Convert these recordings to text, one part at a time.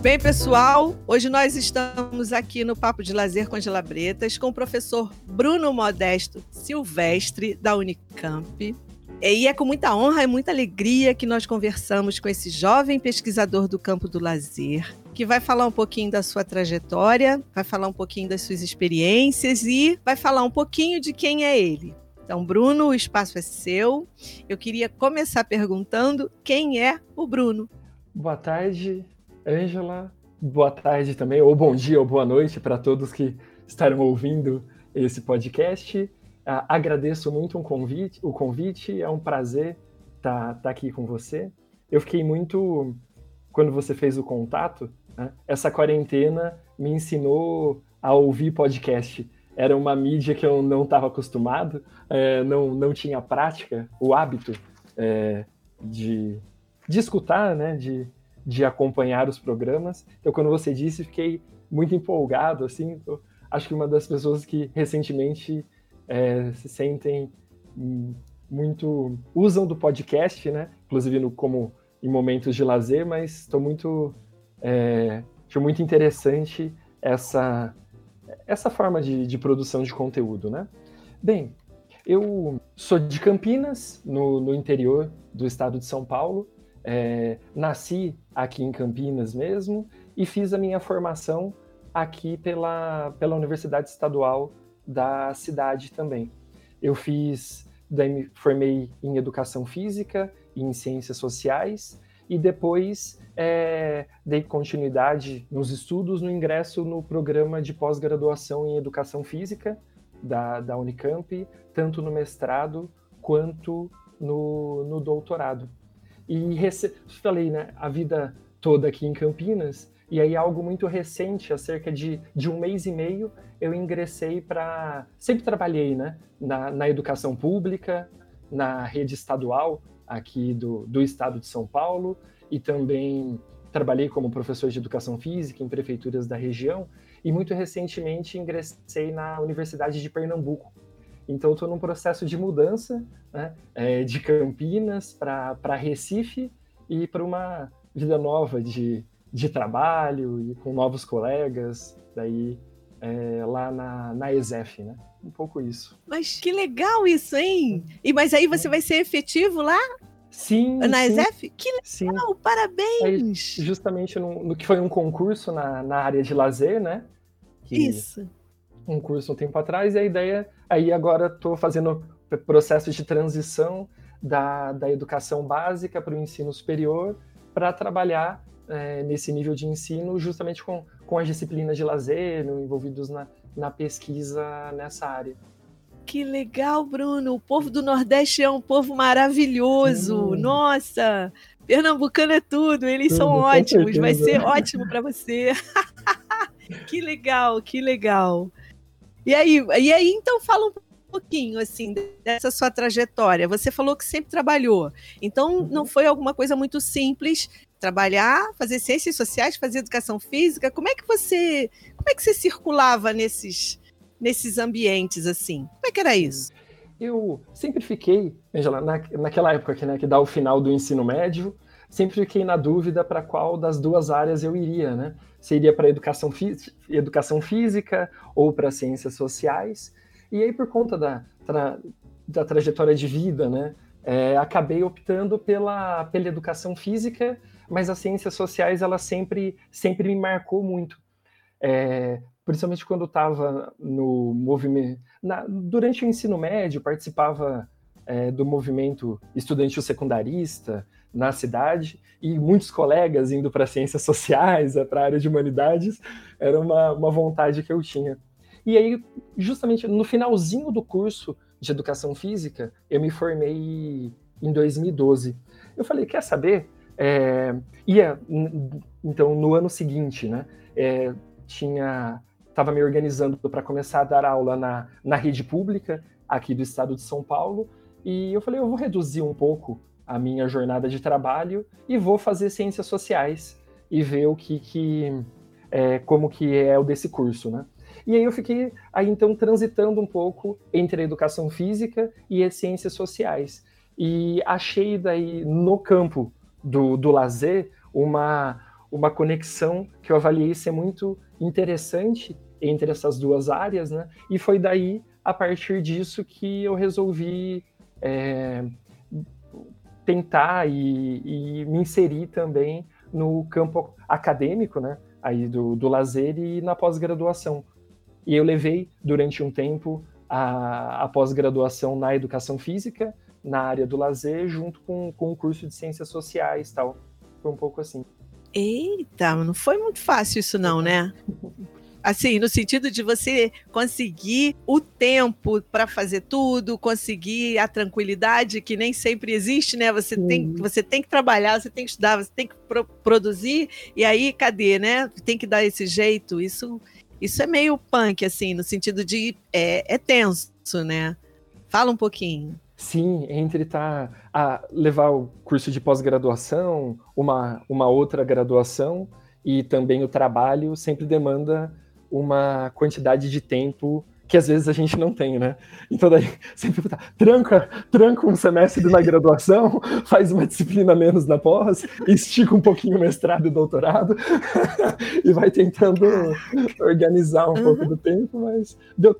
Bem, pessoal, hoje nós estamos aqui no Papo de Lazer com Gelabretas com o professor Bruno Modesto Silvestre, da Unicamp. E é com muita honra e muita alegria que nós conversamos com esse jovem pesquisador do campo do lazer, que vai falar um pouquinho da sua trajetória, vai falar um pouquinho das suas experiências e vai falar um pouquinho de quem é ele. Então, Bruno, o espaço é seu. Eu queria começar perguntando quem é o Bruno. Boa tarde, Ângela. Boa tarde também, ou bom dia ou boa noite para todos que estarão ouvindo esse podcast. Uh, agradeço muito um convite, o convite, é um prazer estar tá, tá aqui com você. Eu fiquei muito, quando você fez o contato, né, essa quarentena me ensinou a ouvir podcast. Era uma mídia que eu não estava acostumado, é, não, não tinha prática, o hábito é, de, de escutar, né, de, de acompanhar os programas. Então, quando você disse, fiquei muito empolgado, assim, acho que uma das pessoas que recentemente é, se sentem muito usam do podcast, né? Inclusive no, como em momentos de lazer, mas estou muito é, acho muito interessante essa essa forma de, de, produção de conteúdo, né? Bem, eu sou de Campinas, no, no interior do estado de São Paulo. É, nasci aqui em Campinas mesmo e fiz a minha formação aqui pela, pela Universidade Estadual da cidade também. Eu fiz, daí me formei em educação física e em ciências sociais e depois é, dei continuidade nos estudos no ingresso no programa de pós-graduação em educação física da, da Unicamp, tanto no mestrado quanto no, no doutorado. E rece... falei, né, a vida toda aqui em Campinas, e aí algo muito recente, há cerca de, de um mês e meio, eu ingressei para. Sempre trabalhei né, na, na, educação pública, na rede estadual aqui do, do estado de São Paulo, e também trabalhei como professor de educação física em prefeituras da região, e muito recentemente ingressei na Universidade de Pernambuco. Então, estou num processo de mudança né, é, de Campinas para Recife e para uma vida nova de, de trabalho e com novos colegas. Daí é, lá na, na ESEF, né? Um pouco isso. Mas que legal isso, hein? E mas aí você vai ser efetivo lá? Sim. Na sim, ESEF? Que legal, sim. parabéns! Aí, justamente no, no, que foi um concurso na, na área de lazer, né? Que, isso. Um curso um tempo atrás, e a ideia. Aí agora estou fazendo processo de transição da, da educação básica para o ensino superior para trabalhar é, nesse nível de ensino justamente com, com as disciplinas de lazer envolvidos na, na pesquisa nessa área. Que legal, Bruno. O povo do Nordeste é um povo maravilhoso. Nossa, Pernambucano é tudo. Eles tudo, são ótimos. Vai ser ótimo para você. que legal, que legal. E aí, e aí, então fala um pouquinho assim dessa sua trajetória. Você falou que sempre trabalhou. Então não uhum. foi alguma coisa muito simples trabalhar, fazer ciências sociais, fazer educação física. Como é que você, como é que você circulava nesses nesses ambientes assim? Como é que era isso? Eu sempre fiquei, Angela, na, naquela época que, né, que dá o final do ensino médio, sempre fiquei na dúvida para qual das duas áreas eu iria, né? Se iria para educação, educação física ou para ciências sociais. E aí, por conta da, tra, da trajetória de vida, né, é, acabei optando pela, pela educação física mas as ciências sociais ela sempre sempre me marcou muito é, principalmente quando estava no movimento na, durante o ensino médio participava é, do movimento estudantil secundarista na cidade e muitos colegas indo para ciências sociais para a área de humanidades era uma, uma vontade que eu tinha. E aí justamente no finalzinho do curso de educação física eu me formei em 2012 eu falei quer saber? É, ia, então, no ano seguinte, né, é, tinha, estava me organizando para começar a dar aula na, na rede pública aqui do estado de São Paulo, e eu falei, eu vou reduzir um pouco a minha jornada de trabalho e vou fazer ciências sociais e ver o que, que é, como que é o desse curso, né? E aí eu fiquei aí então transitando um pouco entre a educação física e as ciências sociais. E achei daí no campo do, do lazer uma, uma conexão que eu avaliei ser muito interessante entre essas duas áreas, né? E foi daí, a partir disso, que eu resolvi é, tentar e, e, me inserir também no campo acadêmico, né? Aí do, do lazer e na pós-graduação. E eu levei, durante um tempo, a, a pós-graduação na educação física, na área do lazer, junto com, com o curso de ciências sociais tal. Foi um pouco assim. Eita, não foi muito fácil isso não, né? Assim, no sentido de você conseguir o tempo para fazer tudo, conseguir a tranquilidade que nem sempre existe, né? Você tem, você tem que trabalhar, você tem que estudar, você tem que pro produzir, e aí cadê, né? Tem que dar esse jeito. Isso, isso é meio punk, assim, no sentido de é, é tenso, né? Fala um pouquinho. Sim, entre tá a levar o curso de pós-graduação, uma, uma outra graduação e também o trabalho sempre demanda uma quantidade de tempo que às vezes a gente não tem, né? Então daí sempre tá, tranca, tranca um semestre na graduação, faz uma disciplina menos na pós, estica um pouquinho o mestrado e doutorado e vai tentando organizar um uhum. pouco do tempo, mas deu,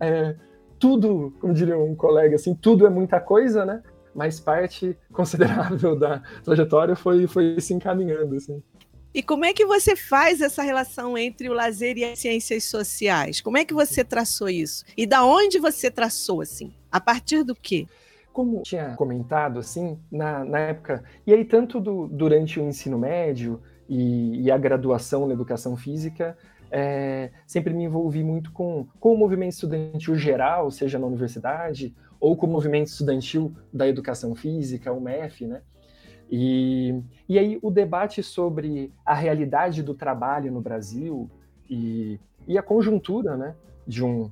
é, tudo, como diria um colega, assim, tudo é muita coisa, né? Mas parte considerável da trajetória foi, foi se encaminhando, assim. E como é que você faz essa relação entre o lazer e as ciências sociais? Como é que você traçou isso? E da onde você traçou, assim? A partir do quê? Como tinha comentado, assim, na, na época, e aí tanto do, durante o ensino médio e, e a graduação na educação física, é, sempre me envolvi muito com, com o movimento estudantil geral, seja na universidade, ou com o movimento estudantil da educação física, o MEF, né? E, e aí o debate sobre a realidade do trabalho no Brasil e, e a conjuntura né, de um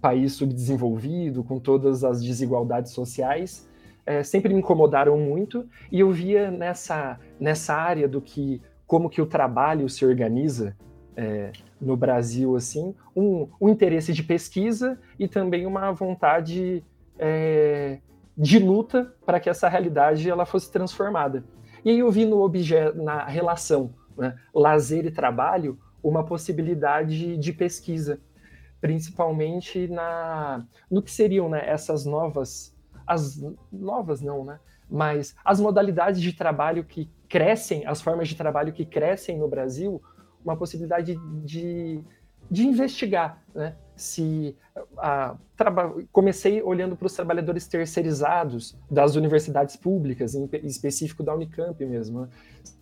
país subdesenvolvido, com todas as desigualdades sociais, é, sempre me incomodaram muito, e eu via nessa, nessa área do que como que o trabalho se organiza é, no Brasil, assim, um, um, interesse de pesquisa e também uma vontade é, de luta para que essa realidade ela fosse transformada. E aí eu vi no objeto, na relação né, lazer e trabalho, uma possibilidade de pesquisa, principalmente na no que seriam né, essas novas, as novas não, né? Mas as modalidades de trabalho que crescem, as formas de trabalho que crescem no Brasil, uma possibilidade de, de investigar, né? Se a, comecei olhando para os trabalhadores terceirizados das universidades públicas, em específico da Unicamp mesmo, né?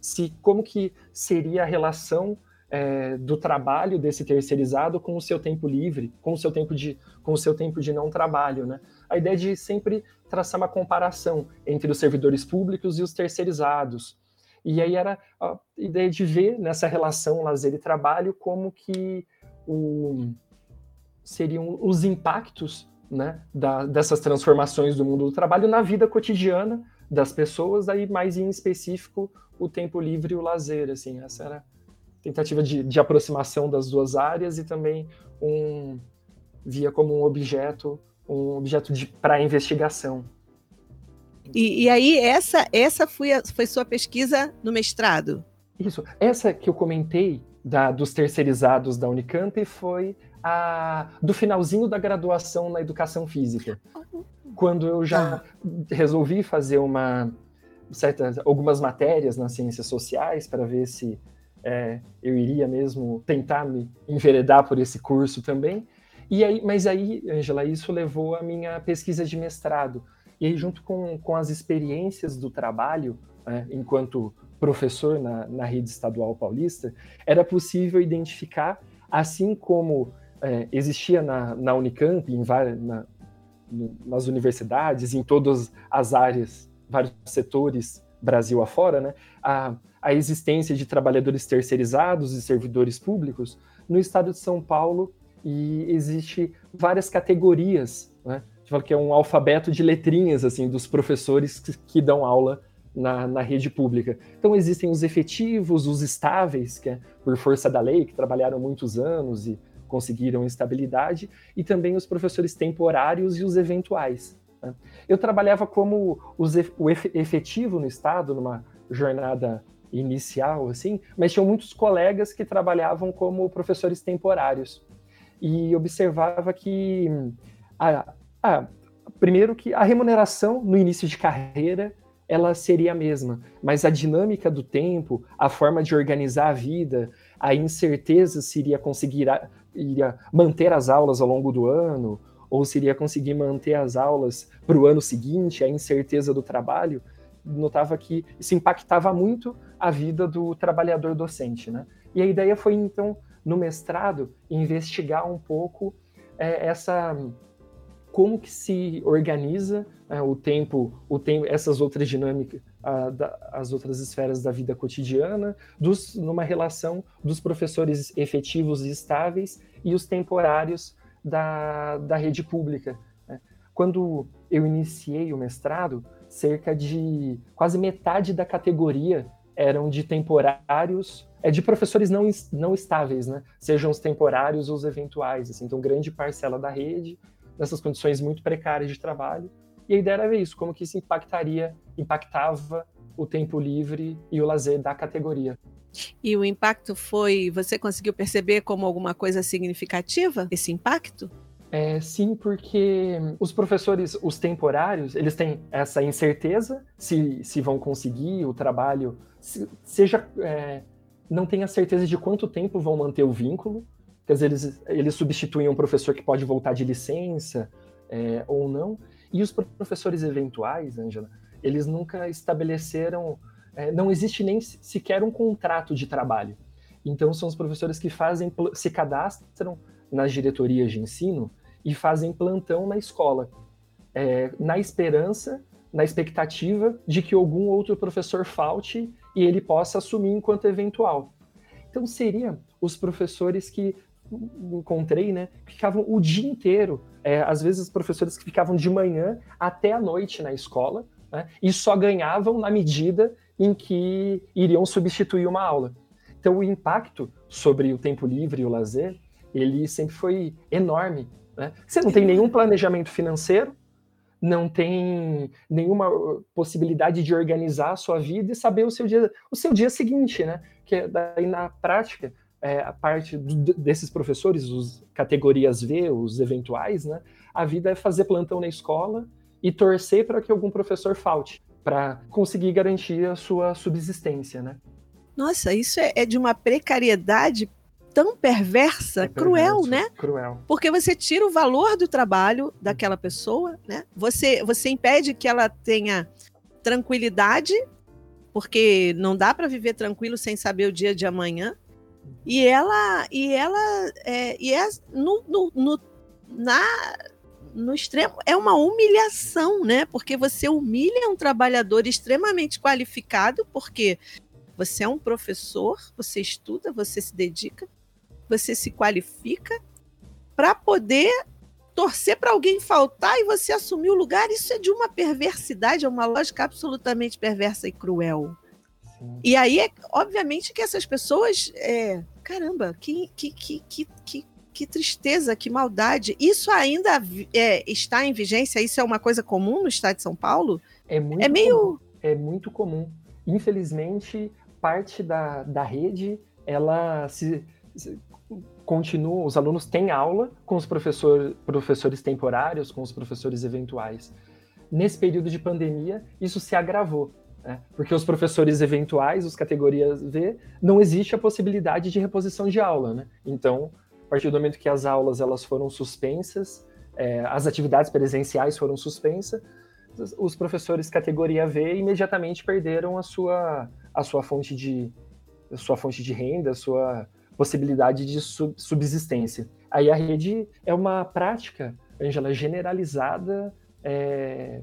se como que seria a relação é, do trabalho desse terceirizado com o seu tempo livre, com o seu tempo de, com o seu tempo de não trabalho, né? A ideia de sempre traçar uma comparação entre os servidores públicos e os terceirizados, e aí era a ideia de ver nessa relação lazer e trabalho como que o, seriam os impactos né, da, dessas transformações do mundo do trabalho na vida cotidiana das pessoas, aí mais em específico o tempo livre e o lazer, assim, essa era a tentativa de, de aproximação das duas áreas e também um via como um objeto, um objeto para investigação. E, e, aí, essa, essa foi, a, foi sua pesquisa no mestrado? Isso. Essa que eu comentei da, dos terceirizados da Unicamp foi a do finalzinho da graduação na educação física. Quando eu já ah. resolvi fazer uma certas algumas matérias nas ciências sociais para ver se é, eu iria mesmo tentar me enveredar por esse curso também. E aí, mas aí, Angela, isso levou a minha pesquisa de mestrado, e aí, junto com, com as experiências do trabalho, né, enquanto professor na, na rede estadual paulista, era possível identificar, assim como é, existia na, na Unicamp, em várias, na, nas universidades, em todas as áreas, vários setores, Brasil afora, né, a, a existência de trabalhadores terceirizados e servidores públicos, no estado de São Paulo e existe várias categorias, né, fala que é um alfabeto de letrinhas, assim, dos professores que, que dão aula na, na, rede pública. Então existem os efetivos, os estáveis, que é por força da lei, que trabalharam muitos anos e conseguiram estabilidade, e também os professores temporários e os eventuais. Né? Eu trabalhava como o efetivo no Estado, numa jornada inicial, assim, mas tinham muitos colegas que trabalhavam como professores temporários. E observava que, a, a, primeiro, que a remuneração no início de carreira ela seria a mesma, mas a dinâmica do tempo, a forma de organizar a vida, a incerteza se iria conseguir iria manter as aulas ao longo do ano, ou se iria conseguir manter as aulas para o ano seguinte, a incerteza do trabalho, notava que isso impactava muito a vida do trabalhador docente, né? E a ideia foi então no mestrado investigar um pouco é, essa como que se organiza é, o tempo, o tempo, essas outras dinâmicas, a, da, as outras esferas da vida cotidiana, dos, numa relação dos professores efetivos e estáveis e os temporários da, da rede pública. Né? Quando eu iniciei o mestrado, cerca de quase metade da categoria eram de temporários, é de professores não, não estáveis, né? Sejam os temporários ou os eventuais. Assim. Então, grande parcela da rede, nessas condições muito precárias de trabalho. E a ideia era ver isso, como que isso impactaria, impactava o tempo livre e o lazer da categoria. E o impacto foi, você conseguiu perceber como alguma coisa significativa esse impacto? É, sim, porque os professores, os temporários, eles têm essa incerteza se, se vão conseguir o trabalho, se, seja é, não tem a certeza de quanto tempo vão manter o vínculo, quer dizer, eles, eles substituem um professor que pode voltar de licença é, ou não, e os professores eventuais, Angela, eles nunca estabeleceram é, não existe nem sequer um contrato de trabalho. Então, são os professores que fazem, se cadastram nas diretorias de ensino e fazem plantão na escola, é, na esperança, na expectativa de que algum outro professor falte e ele possa assumir enquanto eventual. Então, seria os professores que encontrei, né, ficavam o dia inteiro, é, às vezes os professores que ficavam de manhã até a noite na escola, né, e só ganhavam na medida em que iriam substituir uma aula. Então, o impacto sobre o tempo livre e o lazer, ele sempre foi enorme. Né? Você não tem nenhum planejamento financeiro, não tem nenhuma possibilidade de organizar a sua vida e saber o seu dia, o seu dia seguinte, né? Que é daí na prática, é, a parte do, desses professores, os categorias V, os eventuais, né? A vida é fazer plantão na escola e torcer para que algum professor falte para conseguir garantir a sua subsistência, né? Nossa, isso é, é de uma precariedade tão perversa, é cruel, né? Cruel. Porque você tira o valor do trabalho daquela pessoa, né? Você, você impede que ela tenha tranquilidade, porque não dá para viver tranquilo sem saber o dia de amanhã. E ela, e ela, é, e é no, no, no na no extremo, é uma humilhação, né? Porque você humilha um trabalhador extremamente qualificado, porque você é um professor, você estuda, você se dedica, você se qualifica para poder torcer para alguém faltar e você assumir o lugar. Isso é de uma perversidade, é uma lógica absolutamente perversa e cruel. Sim. E aí, é, obviamente, que essas pessoas. É, caramba, que, que, que, que, que que tristeza, que maldade. Isso ainda é, está em vigência? Isso é uma coisa comum no estado de São Paulo? É muito é meio. Comum. É muito comum. Infelizmente, parte da, da rede, ela se, se continua, os alunos têm aula com os professor, professores temporários, com os professores eventuais. Nesse período de pandemia, isso se agravou. Né? Porque os professores eventuais, os categorias V, não existe a possibilidade de reposição de aula. Né? Então, a partir do momento que as aulas elas foram suspensas, é, as atividades presenciais foram suspensas, os professores categoria V imediatamente perderam a sua, a sua fonte de sua fonte de renda, a sua possibilidade de subsistência. Aí a rede é uma prática, Angela, generalizada é,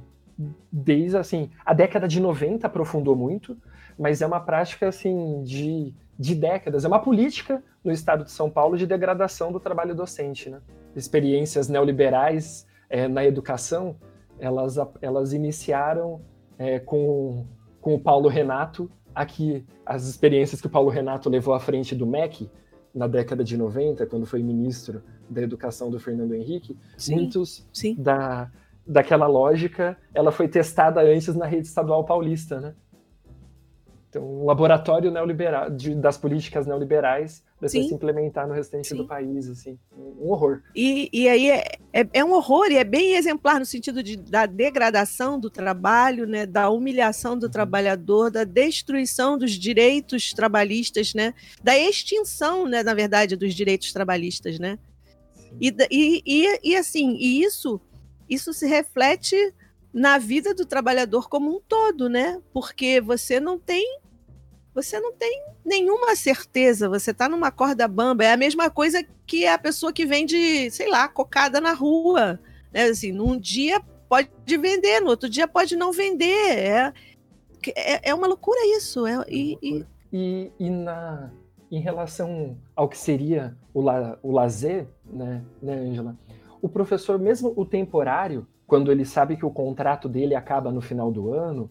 desde assim, a década de 90 aprofundou muito, mas é uma prática assim de, de décadas, é uma política no estado de São Paulo de degradação do trabalho docente. Né? Experiências neoliberais é, na educação, elas, elas iniciaram é, com, com o Paulo Renato, aqui as experiências que o Paulo Renato levou à frente do MEC na década de 90, quando foi ministro da Educação do Fernando Henrique, sim, muitos sim. Da, daquela lógica, ela foi testada antes na rede estadual paulista, né? Então, um laboratório neoliberal de, das políticas neoliberais para se implementar no restante Sim. do país, assim, um horror. E, e aí é, é, é, um horror e é bem exemplar no sentido de, da degradação do trabalho, né, da humilhação do uhum. trabalhador, da destruição dos direitos trabalhistas, né, da extinção, né, na verdade, dos direitos trabalhistas, né. E, e, e, e assim, e isso, isso se reflete na vida do trabalhador como um todo, né? Porque você não tem você não tem nenhuma certeza, você está numa corda bamba. É a mesma coisa que a pessoa que vende, sei lá, cocada na rua. Né? Assim, num dia pode vender, no outro dia pode não vender. É, é, é uma loucura isso. É, e, e... e, e na, em relação ao que seria o, la, o lazer, né, né, Angela? O professor, mesmo o temporário, quando ele sabe que o contrato dele acaba no final do ano,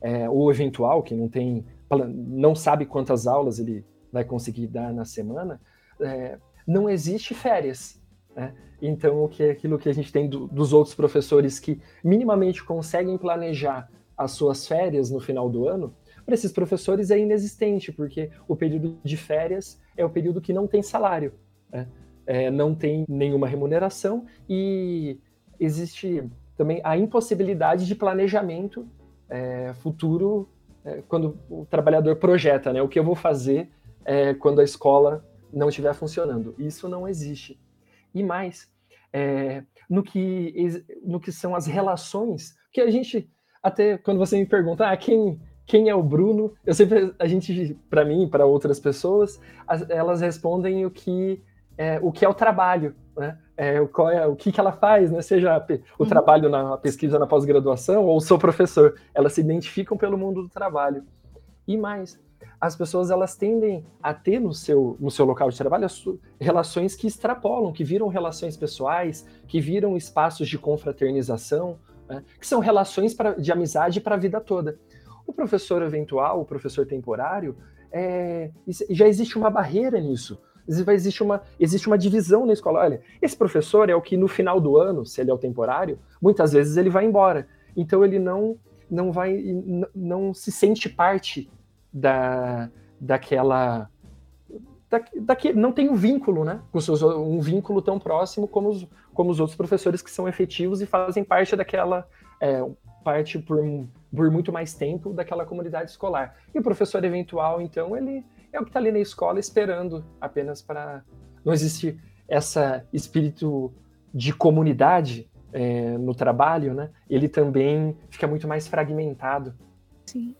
é, ou eventual, que não tem não sabe quantas aulas ele vai conseguir dar na semana, é, não existe férias. Né? Então, o que é aquilo que a gente tem do, dos outros professores que minimamente conseguem planejar as suas férias no final do ano, para esses professores é inexistente, porque o período de férias é o período que não tem salário, né? É, não tem nenhuma remuneração e existe também a impossibilidade de planejamento é, futuro é, quando o trabalhador projeta, né? O que eu vou fazer é, quando a escola não estiver funcionando. Isso não existe. E mais, é, no, que, no que são as relações, que a gente, até quando você me pergunta, ah, quem, quem é o Bruno? Eu sempre, a gente, para mim, para outras pessoas, as, elas respondem o que é, o que é o trabalho, né? É, o, é, o que, que ela faz, né? Seja o uhum. trabalho na pesquisa na pós-graduação ou sou professor. Elas se identificam pelo mundo do trabalho. E mais, as pessoas elas tendem a ter no seu, no seu local de trabalho relações que extrapolam, que viram relações pessoais, que viram espaços de confraternização, né? que são relações pra, de amizade para a vida toda. O professor eventual, o professor temporário, é, já existe uma barreira nisso vai existir uma, existe uma divisão na escola. Olha, esse professor é o que no final do ano, se ele é o temporário, muitas vezes ele vai embora. Então ele não não vai não se sente parte da daquela da, daqui, não tem um vínculo, né? Um vínculo tão próximo como os, como os outros professores que são efetivos e fazem parte daquela é, parte por, por muito mais tempo daquela comunidade escolar. E o professor eventual, então, ele é o que está ali na escola esperando apenas para. Não existe essa espírito de comunidade é, no trabalho, né? Ele também fica muito mais fragmentado. Sim.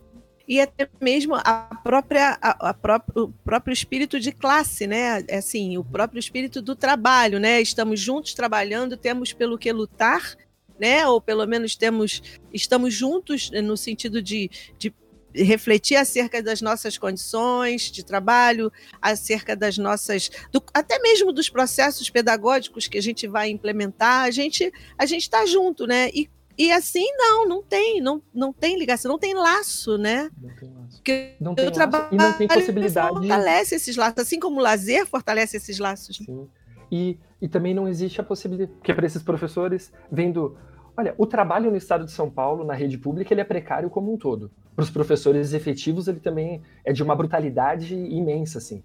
E até mesmo a própria, a, a o próprio espírito de classe, né? É assim, o próprio espírito do trabalho, né? Estamos juntos trabalhando, temos pelo que lutar, né? Ou pelo menos temos, estamos juntos no sentido de, de refletir acerca das nossas condições de trabalho, acerca das nossas, do, até mesmo dos processos pedagógicos que a gente vai implementar, a gente a gente está junto, né? E, e assim não, não tem, não, não tem ligação, não tem laço, né? Não tem laço. Porque não tem o trabalho e não tem possibilidade. Fortalece esses laços, assim como o lazer fortalece esses laços. Sim. E, e também não existe a possibilidade, porque para esses professores, vendo Olha, o trabalho no estado de São Paulo, na rede pública, ele é precário como um todo. Para os professores efetivos, ele também é de uma brutalidade imensa, assim.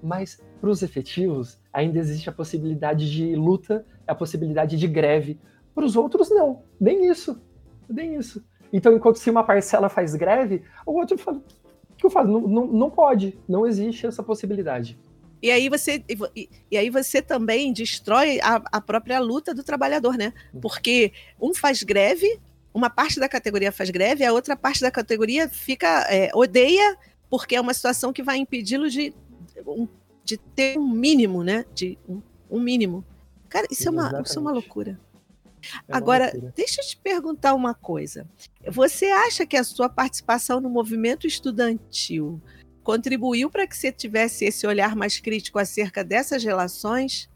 Mas para os efetivos, ainda existe a possibilidade de luta, a possibilidade de greve. Para os outros, não. Nem isso. Nem isso. Então, enquanto se uma parcela faz greve, o outro fala: o que eu faço? Não, não, não pode. Não existe essa possibilidade. E aí você, e, e aí você também destrói a, a, própria luta do trabalhador, né? Uhum. Porque um faz greve, uma parte da categoria faz greve, a outra parte da categoria fica é, odeia porque é uma situação que vai impedi-lo de, de ter um mínimo, né? De um, um mínimo. Cara, isso, é uma, isso é uma loucura. É Agora, loucura. deixa eu te perguntar uma coisa. Você acha que a sua participação no movimento estudantil contribuiu para que você tivesse esse olhar mais crítico acerca dessas relações?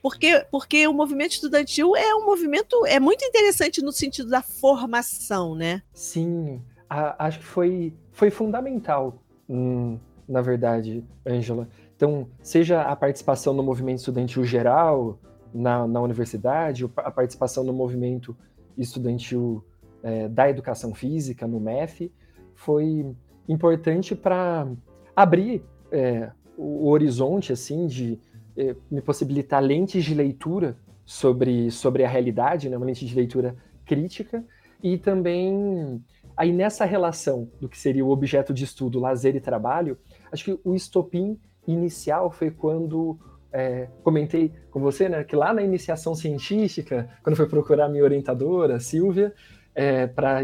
Porque, porque o movimento estudantil é um movimento é muito interessante no sentido da formação, né? Sim, a, acho que foi, foi fundamental, hum, na verdade, Ângela. Então, seja a participação no movimento estudantil geral na, na universidade, a participação no movimento estudantil é, da educação física, no MEF, foi importante para abrir é, o horizonte, assim, de é, me possibilitar lentes de leitura sobre, sobre a realidade, né, uma lente de leitura crítica, e também aí nessa relação do que seria o objeto de estudo, lazer e trabalho, acho que o estopim inicial foi quando é, comentei com você, né, que lá na iniciação científica, quando foi procurar minha orientadora, Silvia, é, para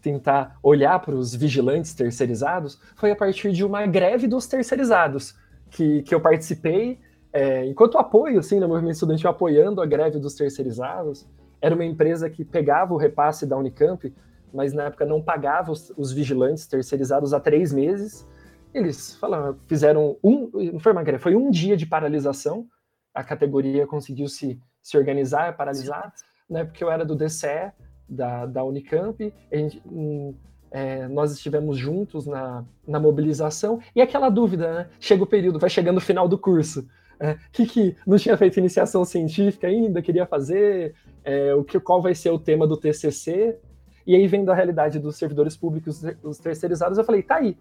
tentar olhar para os vigilantes terceirizados, foi a partir de uma greve dos terceirizados que, que eu participei, é, enquanto apoio, assim, no movimento estudantil, apoiando a greve dos terceirizados. Era uma empresa que pegava o repasse da Unicamp, mas na época não pagava os, os vigilantes terceirizados há três meses, eles falaram, fizeram um, não foi uma greve, foi um dia de paralisação. A categoria conseguiu se, se organizar, paralisar, né? Porque eu era do DCE da, da Unicamp, gente, um, é, nós estivemos juntos na, na mobilização e aquela dúvida, né? Chega o período, vai chegando o final do curso. É, que, que não tinha feito iniciação científica ainda, queria fazer, é, o que, qual vai ser o tema do TCC, e aí vendo a realidade dos servidores públicos, os terceirizados, eu falei, tá aí,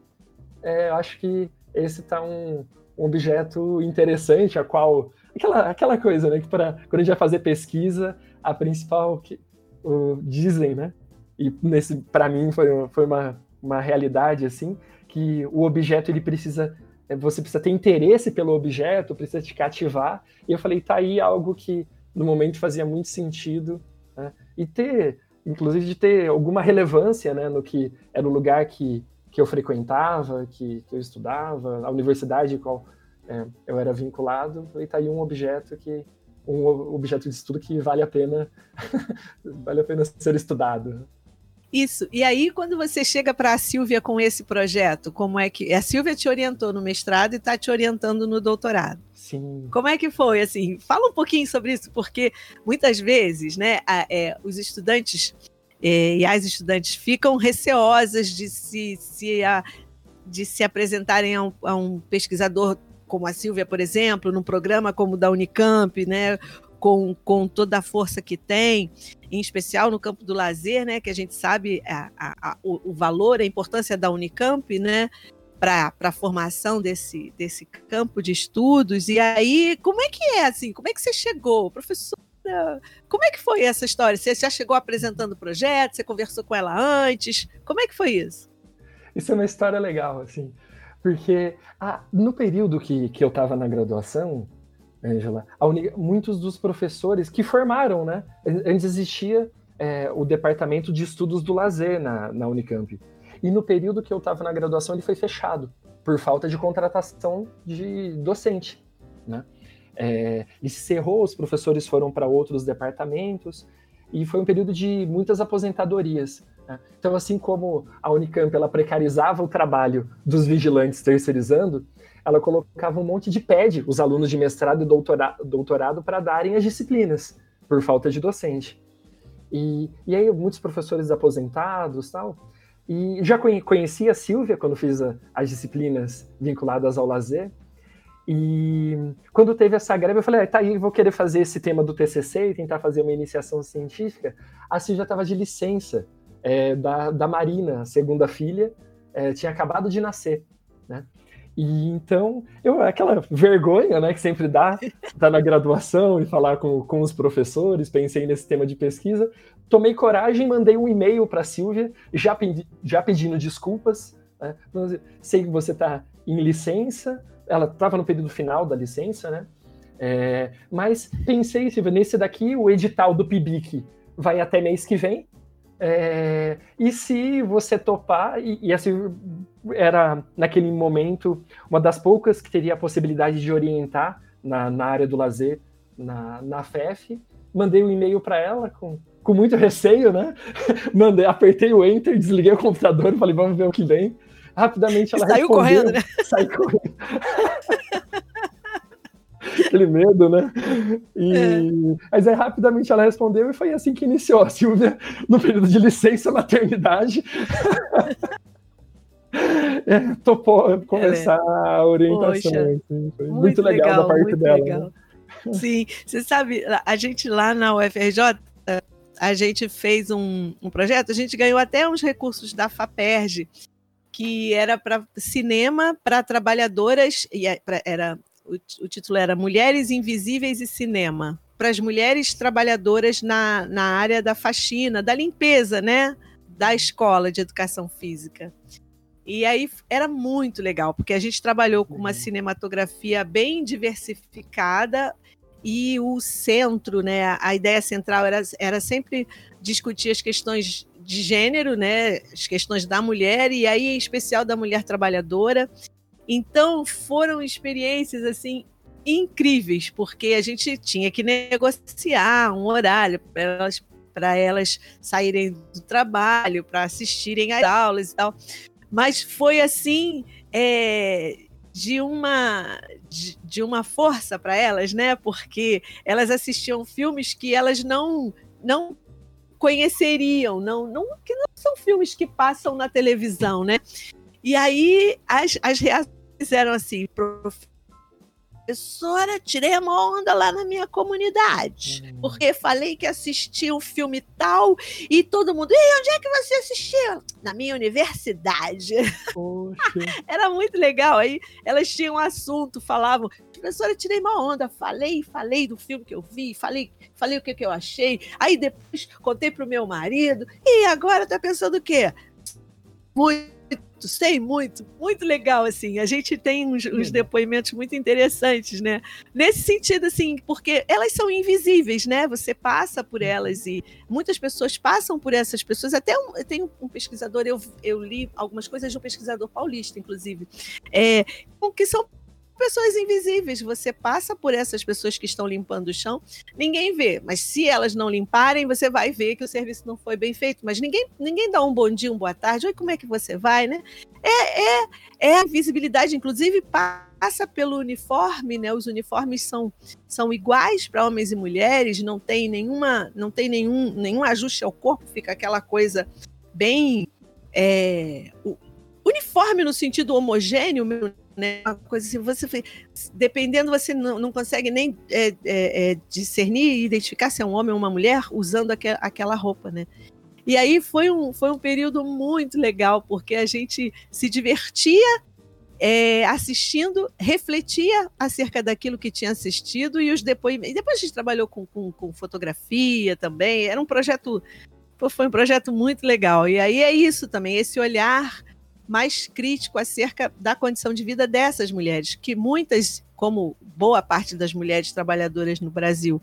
é, eu acho que esse está um, um, objeto interessante, a qual. Aquela, aquela coisa, né? Que pra, quando a gente vai fazer pesquisa, a principal que uh, dizem, né? E nesse, para mim, foi, foi uma, uma realidade, assim, que o objeto ele precisa. É, você precisa ter interesse pelo objeto, precisa te cativar. E eu falei, tá aí algo que no momento fazia muito sentido. Né? E ter, inclusive, de ter alguma relevância né, no que era o lugar que que eu frequentava, que, que eu estudava, a universidade qual é, eu era vinculado, e tá aí um objeto que um objeto de estudo que vale a pena vale a pena ser estudado. Isso. E aí, quando você chega para a Silvia com esse projeto, como é que a Silvia te orientou no mestrado e está te orientando no doutorado? Sim. Como é que foi? Assim, fala um pouquinho sobre isso, porque muitas vezes, né, a, é, os estudantes é, e as estudantes ficam receosas de se, se a, de se apresentarem a um, a um, pesquisador como a Silvia, por exemplo, num programa como o da Unicamp, né, com, com toda a força que tem, em especial no campo do lazer, né, que a gente sabe a, a, o, o, valor, a importância da Unicamp, né, para a formação desse, desse campo de estudos. E aí, como é que é assim? Como é que você chegou, professor? Como é que foi essa história? Você já chegou apresentando o projeto? Você conversou com ela antes? Como é que foi isso? Isso é uma história legal, assim, porque ah, no período que, que eu estava na graduação, Angela, muitos dos professores que formaram, né? Antes existia é, o departamento de estudos do lazer na, na Unicamp. E no período que eu estava na graduação, ele foi fechado por falta de contratação de docente, né? É, encerrou, os professores foram para outros departamentos, e foi um período de muitas aposentadorias. Né? Então, assim como a Unicamp ela precarizava o trabalho dos vigilantes terceirizando, ela colocava um monte de PED, os alunos de mestrado e doutorado, doutorado para darem as disciplinas, por falta de docente. E, e aí, muitos professores aposentados tal. E já conheci a Silvia quando fiz a, as disciplinas vinculadas ao lazer. E quando teve essa greve, eu falei, ah, tá aí, vou querer fazer esse tema do TCC e tentar fazer uma iniciação científica. A Sil já estava de licença é, da, da Marina, segunda filha, é, tinha acabado de nascer, né? E então, eu, aquela vergonha, né, que sempre dá, tá na graduação e falar com, com os professores, pensei nesse tema de pesquisa, tomei coragem, mandei um e-mail para a Silvia, já, pedi, já pedindo desculpas, né? sei que você está em licença, ela estava no período final da licença, né? É, mas pensei, Silvia, nesse daqui, o edital do PIBIC vai até mês que vem. É, e se você topar, e, e assim, era naquele momento uma das poucas que teria a possibilidade de orientar na, na área do lazer na, na FEF, mandei um e-mail para ela com, com muito receio, né? Mandei, apertei o enter, desliguei o computador e falei, vamos ver o que vem. Rapidamente ela Saiu respondeu. correndo, né? Saiu correndo. Aquele medo, né? E... É. Mas aí rapidamente ela respondeu e foi assim que iniciou a Silvia no período de licença maternidade. é, topou começar é. a orientação. Assim, foi muito, muito legal, legal, da parte dela. Né? Sim, você sabe, a gente lá na UFRJ, a gente fez um, um projeto, a gente ganhou até uns recursos da FAPERJ que era para cinema para trabalhadoras, e é, era o, o título era Mulheres Invisíveis e Cinema, para as mulheres trabalhadoras na, na área da faxina, da limpeza, né? Da escola de educação física. E aí era muito legal, porque a gente trabalhou com uma uhum. cinematografia bem diversificada e o centro, né, a ideia central era, era sempre discutir as questões de gênero, né, as questões da mulher e aí em especial da mulher trabalhadora. Então foram experiências assim incríveis, porque a gente tinha que negociar um horário para elas, elas saírem do trabalho, para assistirem às aulas e tal. Mas foi assim é, de uma de, de uma força para elas, né? Porque elas assistiam filmes que elas não não conheceriam, não, não que não são filmes que passam na televisão, né? E aí as, as reações eram assim, professora, tirei uma onda lá na minha comunidade. Hum. Porque falei que assisti o um filme tal e todo mundo. E onde é que você assistiu? Na minha universidade. Era muito legal. Aí elas tinham um assunto, falavam. Professora, tirei uma onda, falei, falei do filme que eu vi, falei, falei o que, que eu achei. Aí depois contei pro meu marido. E agora tá pensando o quê? Muito muito, sei muito, muito legal, assim. A gente tem uns, uns, depoimentos muito interessantes, né? Nesse sentido, assim, porque elas são invisíveis, né? Você passa por uhum. elas e muitas pessoas passam por essas pessoas. Até um, eu tenho um pesquisador, eu, eu li algumas coisas de um pesquisador paulista, inclusive, é, que são pessoas invisíveis. Você passa por essas pessoas que estão limpando o chão, ninguém vê. Mas se elas não limparem, você vai ver que o serviço não foi bem feito. Mas ninguém, ninguém dá um bom dia, uma boa tarde. Oi, como é que você vai, né? É, é, é a visibilidade, inclusive, passa pelo uniforme, né? Os uniformes são, são iguais para homens e mulheres, não tem nenhuma, não tem nenhum, nenhum ajuste ao corpo, fica aquela coisa bem é, uniforme no sentido homogêneo, né? Uma coisa assim, você dependendo, você não, não consegue nem é, é, é, discernir e identificar se é um homem ou uma mulher usando aqu aquela roupa, né? E aí foi um, foi um período muito legal, porque a gente se divertia é, assistindo, refletia acerca daquilo que tinha assistido e os depoimentos. E depois a gente trabalhou com, com, com fotografia também. Era um projeto, foi um projeto muito legal. E aí é isso também, esse olhar mais crítico acerca da condição de vida dessas mulheres, que muitas, como boa parte das mulheres trabalhadoras no Brasil,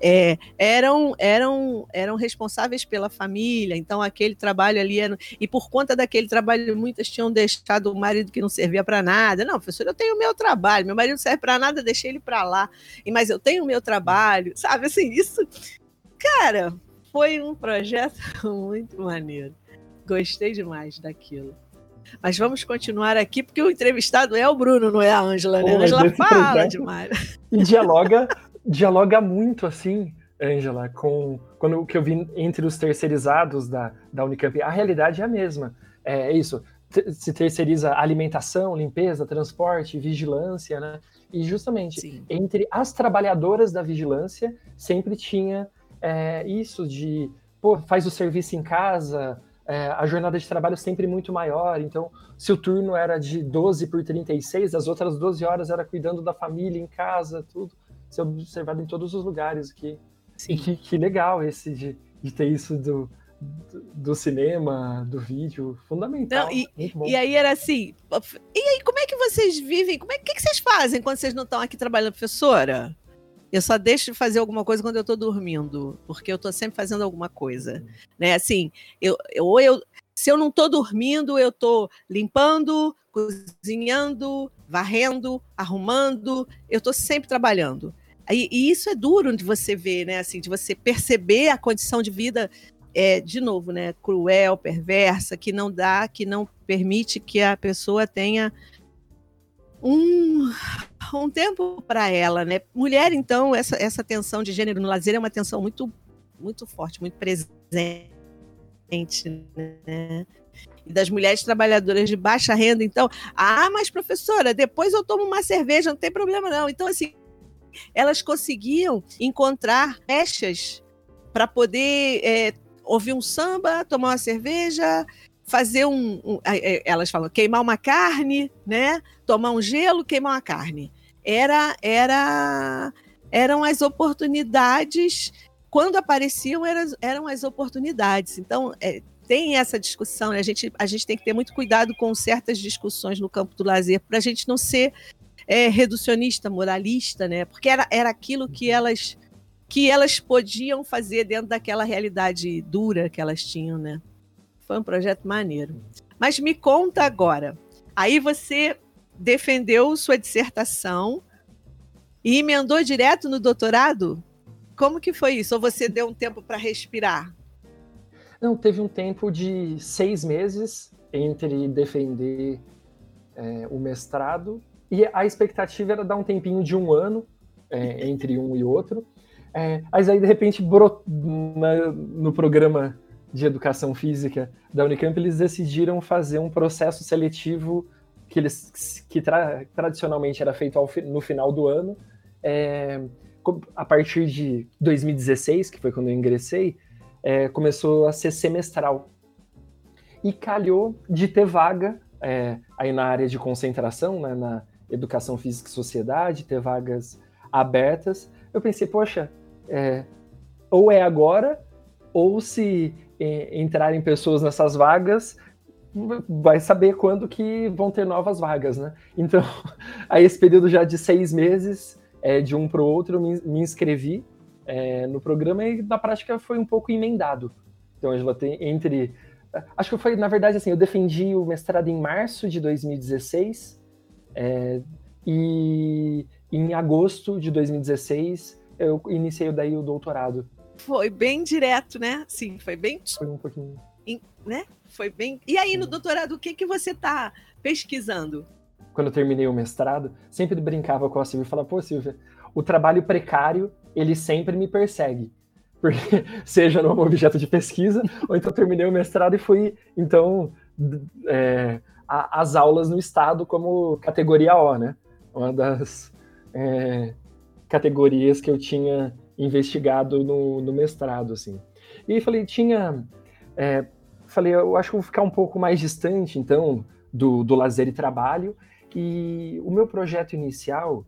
é, eram, eram, eram responsáveis pela família, então aquele trabalho ali era, e por conta daquele trabalho muitas tinham deixado o marido que não servia para nada. Não, professor, eu tenho o meu trabalho, meu marido não serve para nada, deixei ele para lá. Mas eu tenho o meu trabalho, sabe? Assim, isso, cara, foi um projeto muito maneiro. Gostei demais daquilo. Mas vamos continuar aqui, porque o entrevistado é o Bruno, não é a Ângela, né? A Ângela fala demais. E dialoga, dialoga muito, assim, Ângela, com quando o que eu vi entre os terceirizados da, da Unicamp. A realidade é a mesma. É, é isso. Se terceiriza alimentação, limpeza, transporte, vigilância, né? E justamente Sim. entre as trabalhadoras da vigilância sempre tinha é, isso de pô, faz o serviço em casa, é, a jornada de trabalho sempre muito maior. Então, se o turno era de 12 por 36, as outras 12 horas era cuidando da família em casa, tudo. Ser observado em todos os lugares. Que, Sim. que, que legal esse de, de ter isso do, do, do, cinema, do vídeo, fundamental. Não, e, e, aí era assim, e aí como é que vocês vivem? Como é que, que vocês fazem quando vocês não estão aqui trabalhando, professora? Eu só deixo de fazer alguma coisa quando eu estou dormindo, porque eu estou sempre fazendo alguma coisa, né? Assim, eu, eu, ou eu, se eu não estou dormindo, eu estou limpando, cozinhando, varrendo, arrumando, eu estou sempre trabalhando. E, e, isso é duro de você ver, né? Assim, de você perceber a condição de vida, é, de novo, né? Cruel, perversa, que não dá, que não permite que a pessoa tenha um, um tempo para ela, né? Mulher, então, essa, essa tensão de gênero no lazer é uma tensão muito, muito forte, muito presente, né? E das mulheres trabalhadoras de baixa renda, então, ah, mas professora, depois eu tomo uma cerveja, não tem problema não. Então, assim, elas conseguiam encontrar brechas para poder é, ouvir um samba, tomar uma cerveja, fazer um, um, Elas falam queimar uma carne, né? Tomar um gelo, queimar uma carne. Era, era, eram as oportunidades. Quando apareciam, eram, eram as oportunidades. Então, é, tem essa discussão, né? a, gente, a gente tem que ter muito cuidado com certas discussões no campo do lazer, para a gente não ser é, reducionista, moralista, né? Porque era, era aquilo que elas que elas podiam fazer dentro daquela realidade dura que elas tinham, né? Foi um projeto maneiro. Mas me conta agora. Aí você defendeu sua dissertação e emendou direto no doutorado? Como que foi isso? Ou você deu um tempo para respirar? Não, teve um tempo de seis meses entre defender é, o mestrado e a expectativa era dar um tempinho de um ano é, entre um e outro. É, mas aí, de repente, brot... No programa de educação física da Unicamp, eles decidiram fazer um processo seletivo que, eles, que tra... tradicionalmente era feito ao, no final do ano. É, a partir de 2016, que foi quando eu ingressei, é, começou a ser semestral. E calhou de ter vaga é, aí na área de concentração, né, na educação física e sociedade, ter vagas abertas. Eu pensei, poxa, é, ou é agora, ou se entrarem pessoas nessas vagas, vai saber quando que vão ter novas vagas, né? Então, aí esse período já de seis meses, é, de um para o outro, me, me inscrevi é, no programa e na prática foi um pouco emendado. Então, Angela, tem entre. Acho que foi, na verdade, assim, eu defendi o mestrado em março de 2016 é, e em agosto de 2016 eu iniciei daí o doutorado. Foi bem direto, né? Sim, foi bem. Foi um pouquinho. Né? Foi bem. E aí, no doutorado, o que, que você está pesquisando? Quando eu terminei o mestrado, sempre brincava com a Silvia e falava, pô, Silvia, o trabalho precário ele sempre me persegue. Porque seja no objeto de pesquisa, ou então terminei o mestrado e fui, então, é, a, as aulas no Estado como categoria O, né? Uma das é, categorias que eu tinha investigado no, no, mestrado, assim. E falei, tinha... É, falei, eu acho que vou ficar um pouco mais distante, então, do, do lazer e trabalho, e o meu projeto inicial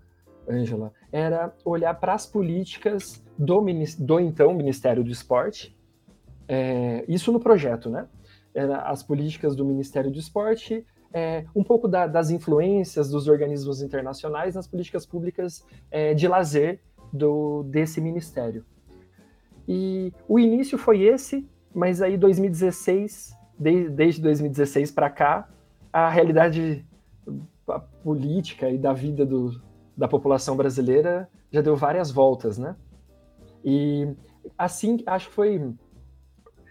Ângela, era olhar para as políticas do, do, então Ministério do Esporte, é, isso no projeto, né? Era as políticas do Ministério do Esporte, é, um pouco da, das influências dos organismos internacionais nas políticas públicas é, de lazer do, desse ministério. E o início foi esse, mas aí 2016, de, desde 2016 para cá, a realidade política e da vida do, da população brasileira já deu várias voltas, né? E assim, acho que foi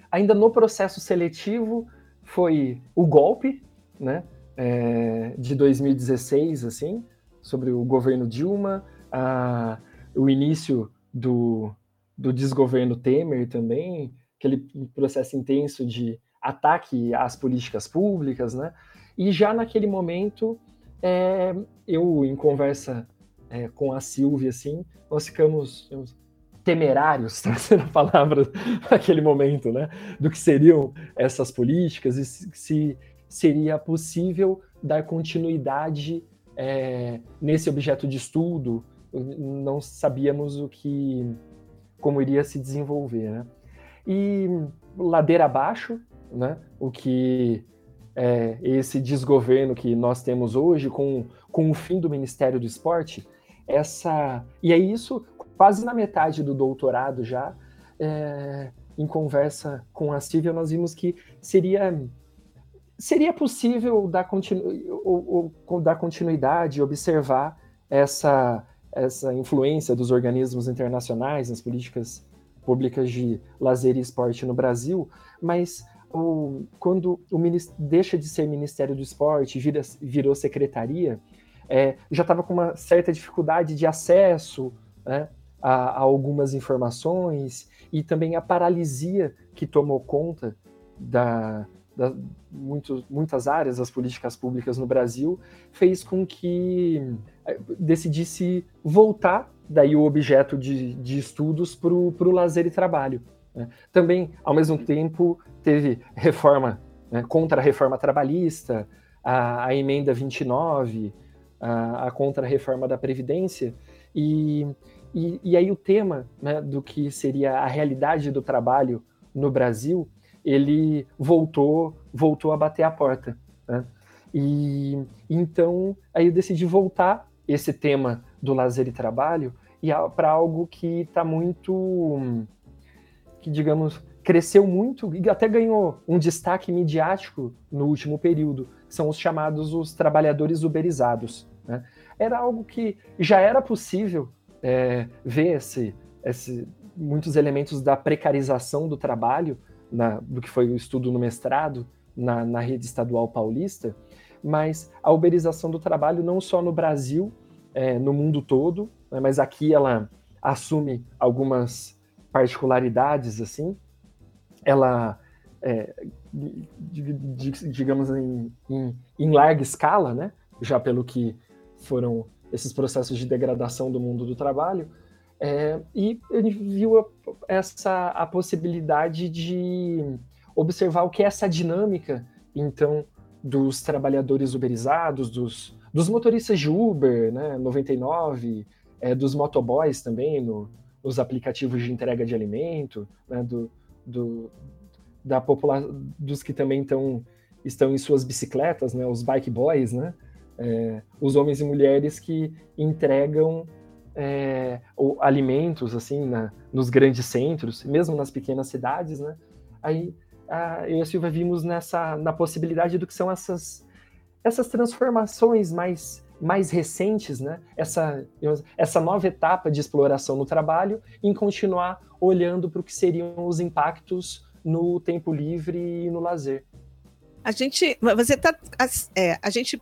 ainda no processo seletivo foi o golpe, né? É, de 2016, assim, sobre o governo Dilma, a, o início do, do desgoverno Temer também, aquele processo intenso de ataque às políticas públicas, né? E já naquele momento, é, eu, em conversa é, com a Silvia, assim, nós ficamos temerários, trazendo a palavra naquele momento, né? Do que seriam essas políticas e se seria possível dar continuidade é, nesse objeto de estudo. Não sabíamos o que, como iria se desenvolver, né? E ladeira abaixo, né? O que é, esse desgoverno que nós temos hoje, com, com o fim do Ministério do Esporte, essa. E é isso, quase na metade do doutorado já, é, em conversa com a Silvia, nós vimos que seria. Seria possível dar, continu, ou, ou, dar continuidade, observar essa, essa influência dos organismos internacionais nas políticas públicas de lazer e esporte no Brasil, mas o, quando o deixa de ser Ministério do Esporte, vira, virou secretaria, é, já estava com uma certa dificuldade de acesso né, a, a, algumas informações e também a paralisia que tomou conta da, da muitas áreas das políticas públicas no Brasil fez com que é, decidisse voltar daí o objeto de, de estudos para o lazer e trabalho. Né? Também, ao mesmo tempo, teve reforma né, contra a reforma trabalhista, a, a emenda 29, a, a contra a reforma da Previdência, e, e, e aí o tema né, do que seria a realidade do trabalho no Brasil, ele voltou, voltou a bater a porta. Né? E então aí eu decidi voltar esse tema do lazer e trabalho e para algo que está muito, que digamos, cresceu muito e até ganhou um destaque midiático no último período, são os chamados os trabalhadores uberizados. Né? Era algo que já era possível é, ver esse, esse, muitos elementos da precarização do trabalho, na, do que foi o estudo no mestrado, na, na rede estadual paulista, mas a uberização do trabalho não só no Brasil, é, no mundo todo, né, mas aqui ela assume algumas particularidades, assim, ela, é, digamos, em, em, em, larga escala, né, já pelo que foram esses processos de degradação do mundo do trabalho, é, e ele viu a, essa a possibilidade de observar o que é essa dinâmica, então, dos trabalhadores uberizados, dos, dos motoristas de Uber, né, 99, é, dos motoboys também, no, nos aplicativos de entrega de alimento, né, do, do, da população, dos que também tão, estão em suas bicicletas, né, os bike boys, né, é, os homens e mulheres que entregam é, alimentos assim na, nos grandes centros, mesmo nas pequenas cidades, né? Aí a, eu e a Silvia vimos nessa na possibilidade do que são essas essas transformações mais mais recentes, né? Essa essa nova etapa de exploração no trabalho, em continuar olhando para o que seriam os impactos no tempo livre e no lazer. A gente, você tá, é, a gente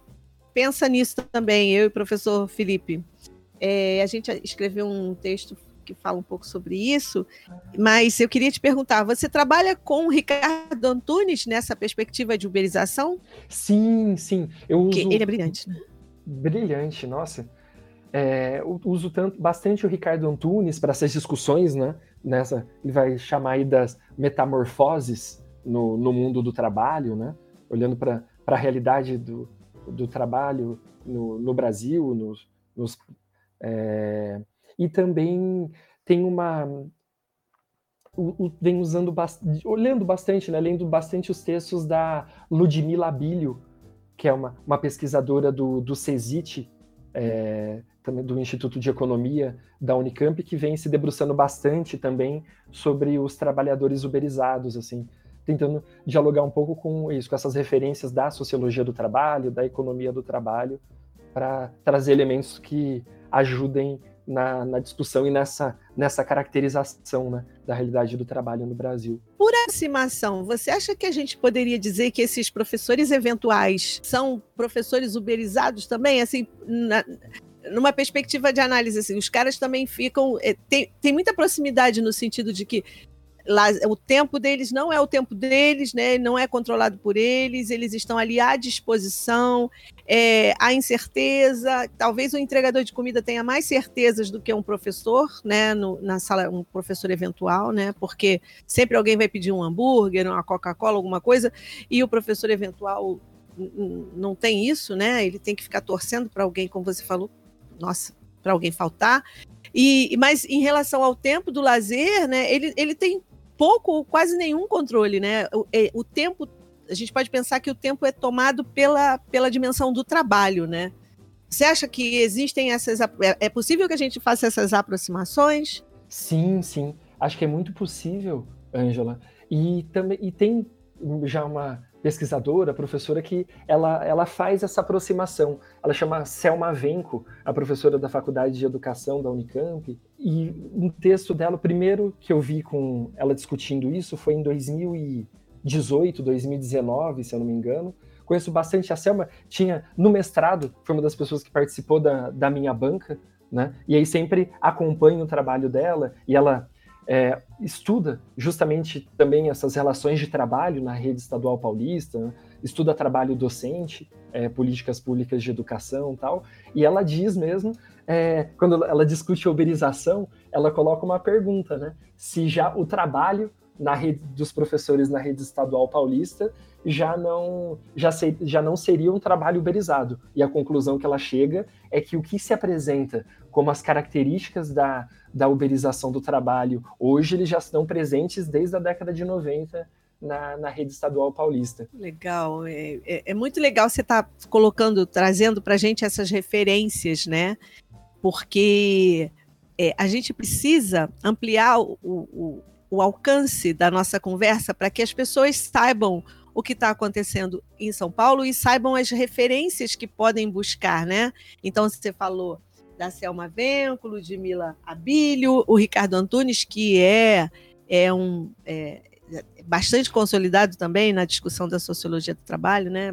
pensa nisso também, eu e o professor Felipe. É, a gente escreveu um texto que fala um pouco sobre isso, mas eu queria te perguntar: você trabalha com o Ricardo Antunes nessa perspectiva de uberização? Sim, sim. Eu uso... Ele é brilhante, né? Brilhante, nossa. É, eu uso tanto, bastante o Ricardo Antunes para essas discussões, né? Nessa, ele vai chamar aí das metamorfoses no, no mundo do trabalho, né? Olhando para a realidade do, do trabalho no, no Brasil, nos, nos é, e também tem uma vem usando bastante, olhando bastante, né, lendo bastante os textos da Ludmila Bilho, que é uma, uma pesquisadora do, do CESIT, é, também do Instituto de Economia da Unicamp, que vem se debruçando bastante também sobre os trabalhadores uberizados, assim, tentando dialogar um pouco com isso, com essas referências da sociologia do trabalho, da economia do trabalho, para trazer elementos que ajudem na, na, discussão e nessa, nessa caracterização né, da realidade do trabalho no Brasil. Por aproximação, você acha que a gente poderia dizer que esses professores eventuais são professores uberizados também? Assim, na, numa perspectiva de análise, assim, os caras também ficam. É, tem, tem muita proximidade no sentido de que o tempo deles não é o tempo deles, né? Não é controlado por eles, eles estão ali à disposição, é, há incerteza. Talvez o entregador de comida tenha mais certezas do que um professor, né? No, na sala, um professor eventual, né? Porque sempre alguém vai pedir um hambúrguer, uma Coca-Cola, alguma coisa, e o professor eventual não tem isso, né? Ele tem que ficar torcendo para alguém, como você falou, nossa, para alguém faltar. E, mas em relação ao tempo do lazer, né, ele, ele tem pouco, quase nenhum controle, né? O, é, o tempo, a gente pode pensar que o tempo é tomado pela, pela dimensão do trabalho, né? Você acha que existem essas. É, é possível que a gente faça essas aproximações? Sim, sim. Acho que é muito possível, Ângela. E, também, e tem já uma pesquisadora, professora, que ela, ela faz essa aproximação. Ela chama Selma Venco, a professora da Faculdade de Educação da Unicamp. E um texto dela, o primeiro que eu vi com ela discutindo isso foi em 2018, 2019, se eu não me engano. Conheço bastante a Selma, tinha no mestrado, foi uma das pessoas que participou da, da minha banca, né? E aí sempre acompanho o trabalho dela e ela é, estuda justamente também essas relações de trabalho na rede estadual paulista, né? estuda trabalho docente, é, políticas públicas de educação tal, e ela diz mesmo, é, quando ela discute uberização, ela coloca uma pergunta, né? Se já o trabalho na rede dos professores na rede estadual paulista já não, já, já não seria um trabalho uberizado. E a conclusão que ela chega é que o que se apresenta como as características da, da uberização do trabalho, hoje eles já estão presentes desde a década de 90 na, na rede estadual paulista. Legal, é, é, é muito legal você estar tá colocando, trazendo para a gente essas referências, né? Porque é, a gente precisa ampliar o, o, o alcance da nossa conversa para que as pessoas saibam o que está acontecendo em São Paulo e saibam as referências que podem buscar, né? Então, você falou da Selma Vênculo, de Mila Abílio, o Ricardo Antunes, que é, é um é, bastante consolidado também na discussão da sociologia do trabalho, né?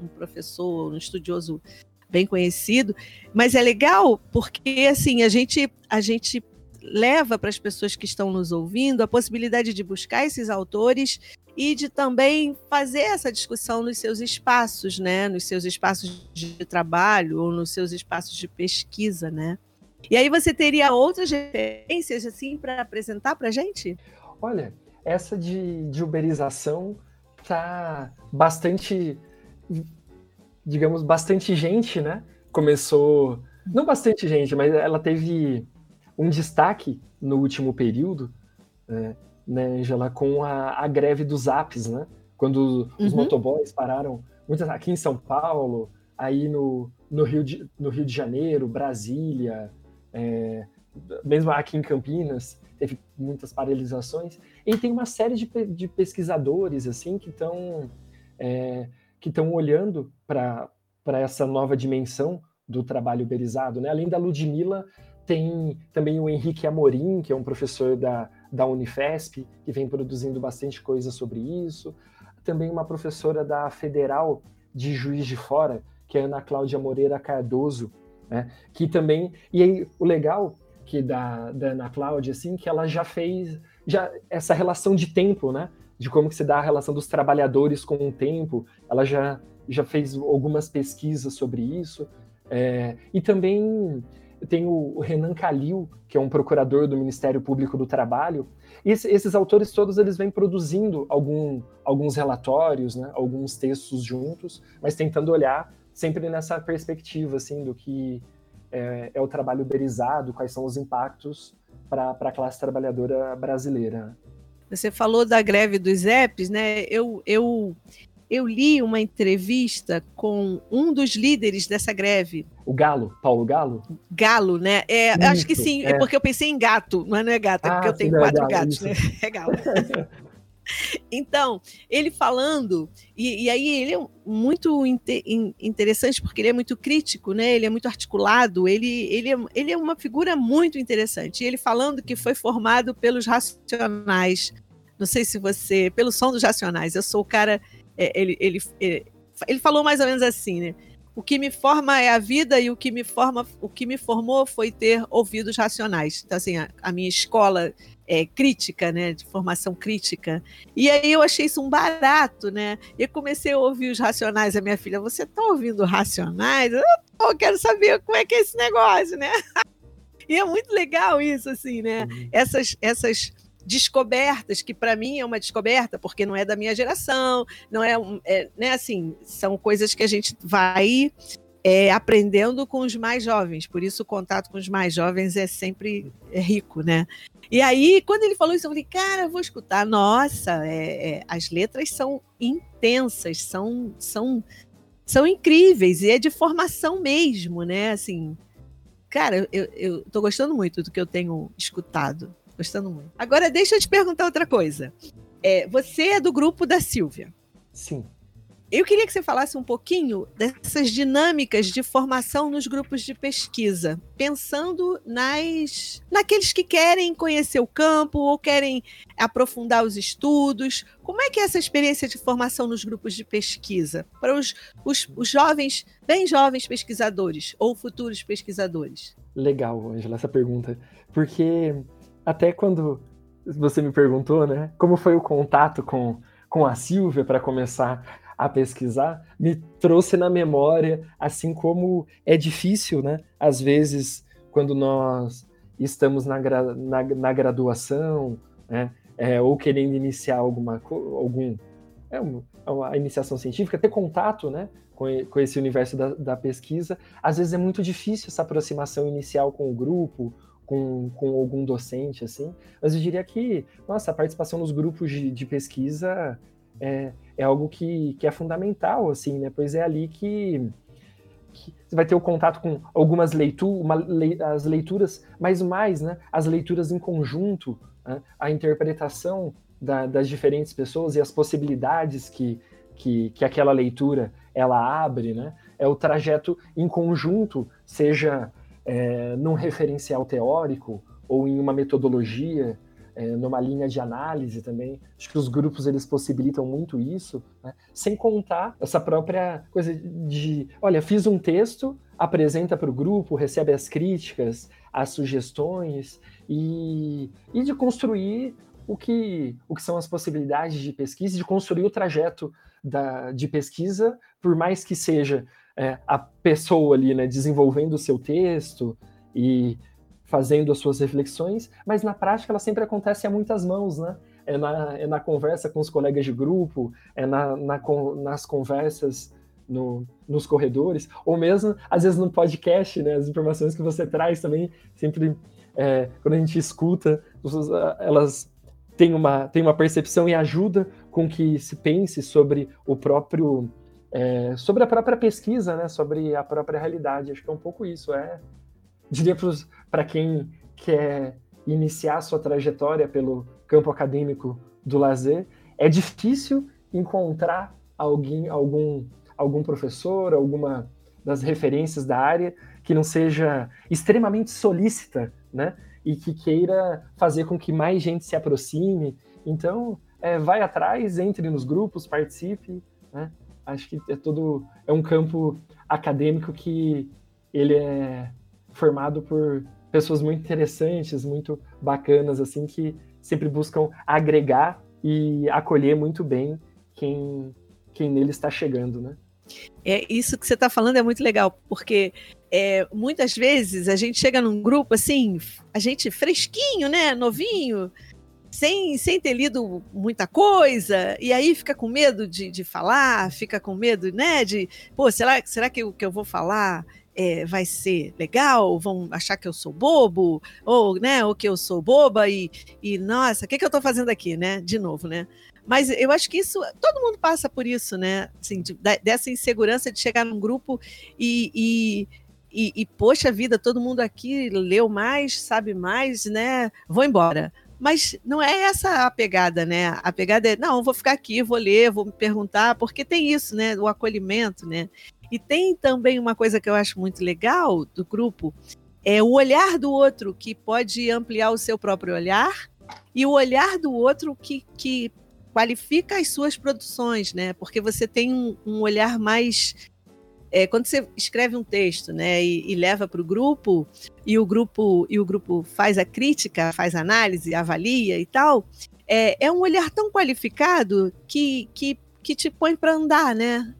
Um, professor, um estudioso bem conhecido, mas é legal porque assim a gente a gente leva para as pessoas que estão nos ouvindo a possibilidade de buscar esses autores e de também fazer essa discussão nos seus espaços, né, nos seus espaços de trabalho ou nos seus espaços de pesquisa, né? E aí você teria outras referências assim para apresentar para gente? Olha, essa de, de uberização tá bastante, digamos, bastante gente, né? Começou, não bastante gente, mas ela teve um destaque no último período, né, né Angela, com a, a, greve dos apps, né? Quando os uhum. motoboys pararam, muitas aqui em São Paulo, aí no, no, Rio, de, no Rio de Janeiro, Brasília, é, mesmo aqui em Campinas, teve muitas paralisações. E tem uma série de, de pesquisadores assim que estão é, que estão olhando para essa nova dimensão do trabalho uberizado. Né? Além da Ludmilla, tem também o Henrique Amorim, que é um professor da, da Unifesp, que vem produzindo bastante coisa sobre isso. Também uma professora da Federal de Juiz de Fora, que é Ana Cláudia Moreira Cardoso, né? que também... E aí, o legal que da, da Ana Cláudia, assim, que ela já fez já essa relação de tempo, né? De como que se dá a relação dos trabalhadores com o tempo. Ela já, já fez algumas pesquisas sobre isso. É, e também tem o Renan Calil, que é um procurador do Ministério Público do Trabalho. Esses autores todos eles vêm produzindo algum, alguns relatórios, né, alguns textos juntos, mas tentando olhar sempre nessa perspectiva assim do que é, é o trabalho uberizado, quais são os impactos para a classe trabalhadora brasileira. Você falou da greve dos EPs, né? Eu, eu eu li uma entrevista com um dos líderes dessa greve. O Galo, Paulo Galo? Galo, né? É, acho que sim, é. é. porque eu pensei em gato, mas não é gato, é ah, porque eu tenho sim, quatro é gatos, né? É Galo. Então, ele falando, e, e, aí ele é muito interessante porque ele é muito crítico, né? Ele é muito articulado, ele, ele, é, ele é uma figura muito interessante. E ele falando que foi formado pelos racionais. Não sei se você. Pelo som dos racionais. Eu sou o cara é, ele, ele, ele, ele falou mais ou menos assim, né? O que me forma é a vida e o que me forma, o que me formou foi ter ouvidos racionais. Então assim, a, a minha escola é, crítica, né, de formação crítica. E aí eu achei isso um barato, né? E comecei a ouvir os racionais. A minha filha, você tá ouvindo racionais? Eu, eu quero saber como é que é esse negócio, né? e é muito legal isso, assim, né? Uhum. Essas, essas descobertas, que para mim é uma descoberta, porque não é da minha geração, não é, é né, assim, são coisas que a gente vai é, aprendendo com os mais jovens, por isso o contato com os mais jovens é sempre é rico, né? E aí, quando ele falou isso, eu falei, cara, eu vou escutar. Nossa, é, é, as letras são intensas, são, são, são incríveis, e é de formação mesmo, né? Assim, cara, eu, tô gostando muito do que eu tenho escutado. Gostando muito. Agora, deixa eu te perguntar outra coisa. É, você é do grupo da Silvia. Sim. Eu queria que você falasse um pouquinho dessas dinâmicas de formação nos grupos de pesquisa, pensando nas naqueles que querem conhecer o campo ou querem aprofundar os estudos. Como é que é essa experiência de formação nos grupos de pesquisa para os, os, os jovens, bem jovens pesquisadores ou futuros pesquisadores? Legal, Angela, essa pergunta, porque até quando você me perguntou, né, como foi o contato com, com a Silvia para começar a pesquisar, me trouxe na memória, assim como é difícil, né, às vezes, quando nós estamos na, na, na graduação, né, é, ou querendo iniciar alguma, algum, é uma iniciação científica, ter contato né, com, com esse universo da, da, pesquisa. Às vezes é muito difícil essa aproximação inicial com o grupo, com, com algum docente, assim. Mas eu diria que, nossa, a participação nos grupos de, de pesquisa é, é algo que, que é fundamental, assim, né? Pois é ali que, que você vai ter o contato com algumas leituras, le, as leituras, mas mais, né? As leituras em conjunto, né? a interpretação da, das diferentes pessoas e as possibilidades que, que, que aquela leitura ela abre, né? É o trajeto em conjunto, seja é, num referencial teórico ou em uma metodologia, é, numa linha de análise também. Acho que os grupos eles possibilitam muito isso, né? sem contar essa própria coisa de, olha, fiz um texto, apresenta para o grupo, recebe as críticas, as sugestões e, e de construir o que, o que são as possibilidades de pesquisa, de construir o trajeto da, de pesquisa, por mais que seja é, a pessoa ali né, desenvolvendo o seu texto e fazendo as suas reflexões, mas na prática ela sempre acontece a muitas mãos, né? É na, é na conversa com os colegas de grupo, é na, na nas conversas no, nos corredores, ou mesmo, às vezes, no podcast, né? As informações que você traz também, sempre, é, quando a gente escuta, elas tem uma, tem uma percepção e ajuda com que se pense sobre o próprio é, sobre a própria pesquisa, né, sobre a própria realidade. Acho que é um pouco isso. É, diria para quem quer iniciar sua trajetória pelo campo acadêmico do lazer, é difícil encontrar alguém, algum, algum professor, alguma das referências da área que não seja extremamente solícita, né? e que queira fazer com que mais gente se aproxime. Então, é, vai atrás, entre nos grupos, participe. Né? Acho que é todo é um campo acadêmico que ele é formado por pessoas muito interessantes, muito bacanas, assim, que sempre buscam agregar e acolher muito bem quem, quem nele está chegando, né? É, isso que você está falando é muito legal, porque é, muitas vezes a gente chega num grupo assim, a gente fresquinho, né? Novinho, sem, sem ter lido muita coisa, e aí fica com medo de, de falar, fica com medo, né? De, pô, será, será que o que eu vou falar é, vai ser legal? Vão achar que eu sou bobo? Ou, né, ou que eu sou boba e, e nossa, o que, que eu estou fazendo aqui, né? De novo, né? Mas eu acho que isso, todo mundo passa por isso, né? Assim, de, dessa insegurança de chegar num grupo e, e e, e, poxa vida, todo mundo aqui leu mais, sabe mais, né? Vou embora. Mas não é essa a pegada, né? A pegada é, não, vou ficar aqui, vou ler, vou me perguntar, porque tem isso, né? O acolhimento, né? E tem também uma coisa que eu acho muito legal do grupo, é o olhar do outro que pode ampliar o seu próprio olhar e o olhar do outro que, que qualifica as suas produções, né? Porque você tem um, um olhar mais é, quando você escreve um texto, né, e, e leva para o grupo e o grupo e o grupo faz a crítica, faz a análise, avalia e tal, é, é um olhar tão qualificado que, que, que te põe para andar, né?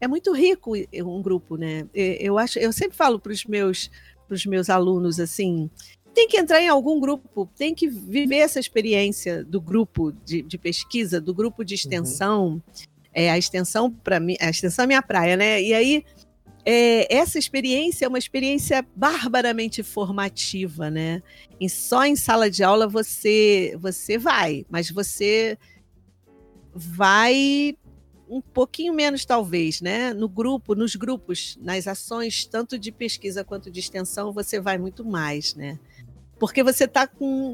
É muito rico um grupo, né? Eu acho, eu sempre falo para os meus para os meus alunos assim, tem que entrar em algum grupo, tem que viver essa experiência do grupo de, de pesquisa, do grupo de uhum. extensão. Uhum. É, a extensão, para mim, a extensão é minha praia, né? E aí, é, essa experiência é uma experiência barbaramente formativa, né? E só em sala de aula você você vai, mas você vai um pouquinho menos talvez, né? No grupo, nos grupos, nas ações tanto de pesquisa quanto de extensão, você vai muito mais, né? Porque você está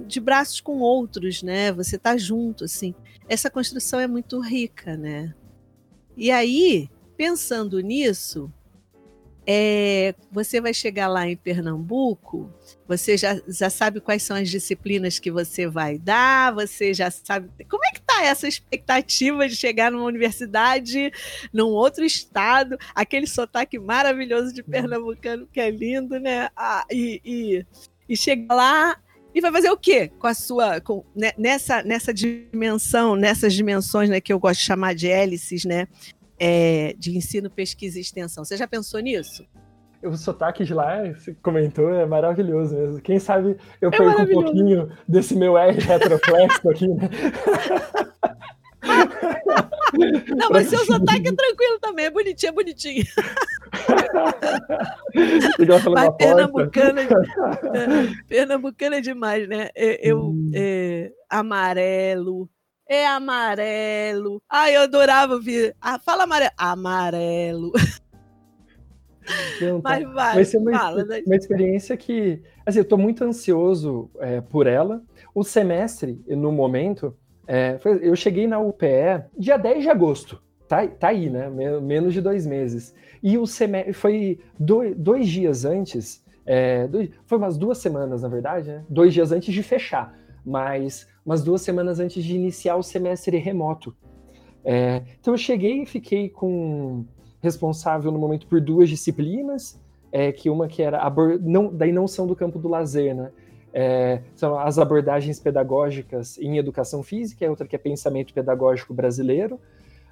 de braços com outros, né? Você está junto, assim. Essa construção é muito rica, né? E aí, pensando nisso, é, você vai chegar lá em Pernambuco, você já, já sabe quais são as disciplinas que você vai dar, você já sabe. Como é que está essa expectativa de chegar numa universidade, num outro estado, aquele sotaque maravilhoso de pernambucano que é lindo, né? Ah, e, e, e chegar lá e vai fazer o quê com a sua. Com, né, nessa, nessa dimensão, nessas dimensões né, que eu gosto de chamar de hélices, né? É, de ensino, pesquisa e extensão. Você já pensou nisso? O sotaque de lá, você comentou, é maravilhoso mesmo. Quem sabe eu é perco um pouquinho desse meu R retroflexo aqui, né? Não, mas seu sotaque é tranquilo também, é bonitinho, é bonitinho. mas pernambucana, é, pernambucana é demais, né? Eu, hum. é, amarelo, é amarelo. Ai, eu adorava ouvir. Ah, fala amarelo. Amarelo. Então, tá. Mas vai, vai ser uma, fala, né? uma experiência que, assim, eu estou muito ansioso é, por ela. O semestre, no momento, é, foi, eu cheguei na UPE dia 10 de agosto. Tá, tá aí, né? Menos de dois meses. E o semestre foi dois, dois dias antes, é, dois, foi umas duas semanas, na verdade, né? Dois dias antes de fechar, mas umas duas semanas antes de iniciar o semestre remoto. É, então eu cheguei e fiquei com responsável no momento por duas disciplinas, é, que uma que era não, daí não são do campo do lazer, né? É, são as abordagens pedagógicas em educação física, é outra que é pensamento pedagógico brasileiro,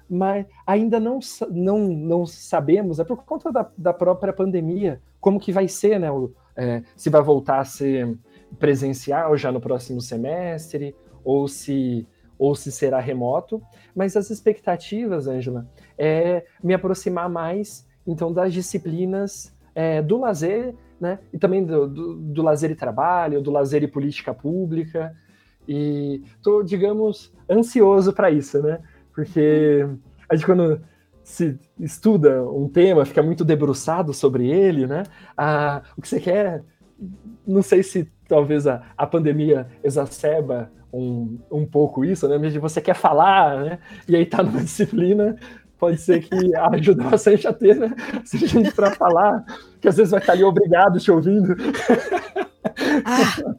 mas ainda não, não, não sabemos, é por conta da, da própria pandemia, como que vai ser, né? O, é, se vai voltar a ser presencial já no próximo semestre, ou se ou se será remoto, mas as expectativas, Angela, é me aproximar mais, então, das disciplinas é, do lazer, né, e também do, do, do, lazer e trabalho, do lazer e política pública, e estou, digamos, ansioso para isso, né, porque a gente quando se estuda um tema, fica muito debruçado sobre ele, né, a, o que você quer, não sei se talvez a, a pandemia exacerba um, um pouco isso, né? Mesmo você quer falar, né? E aí tá numa disciplina, pode ser que ajude bastante a ter, né? Se gente para falar, que às vezes vai estar ali obrigado te ouvindo. Ah,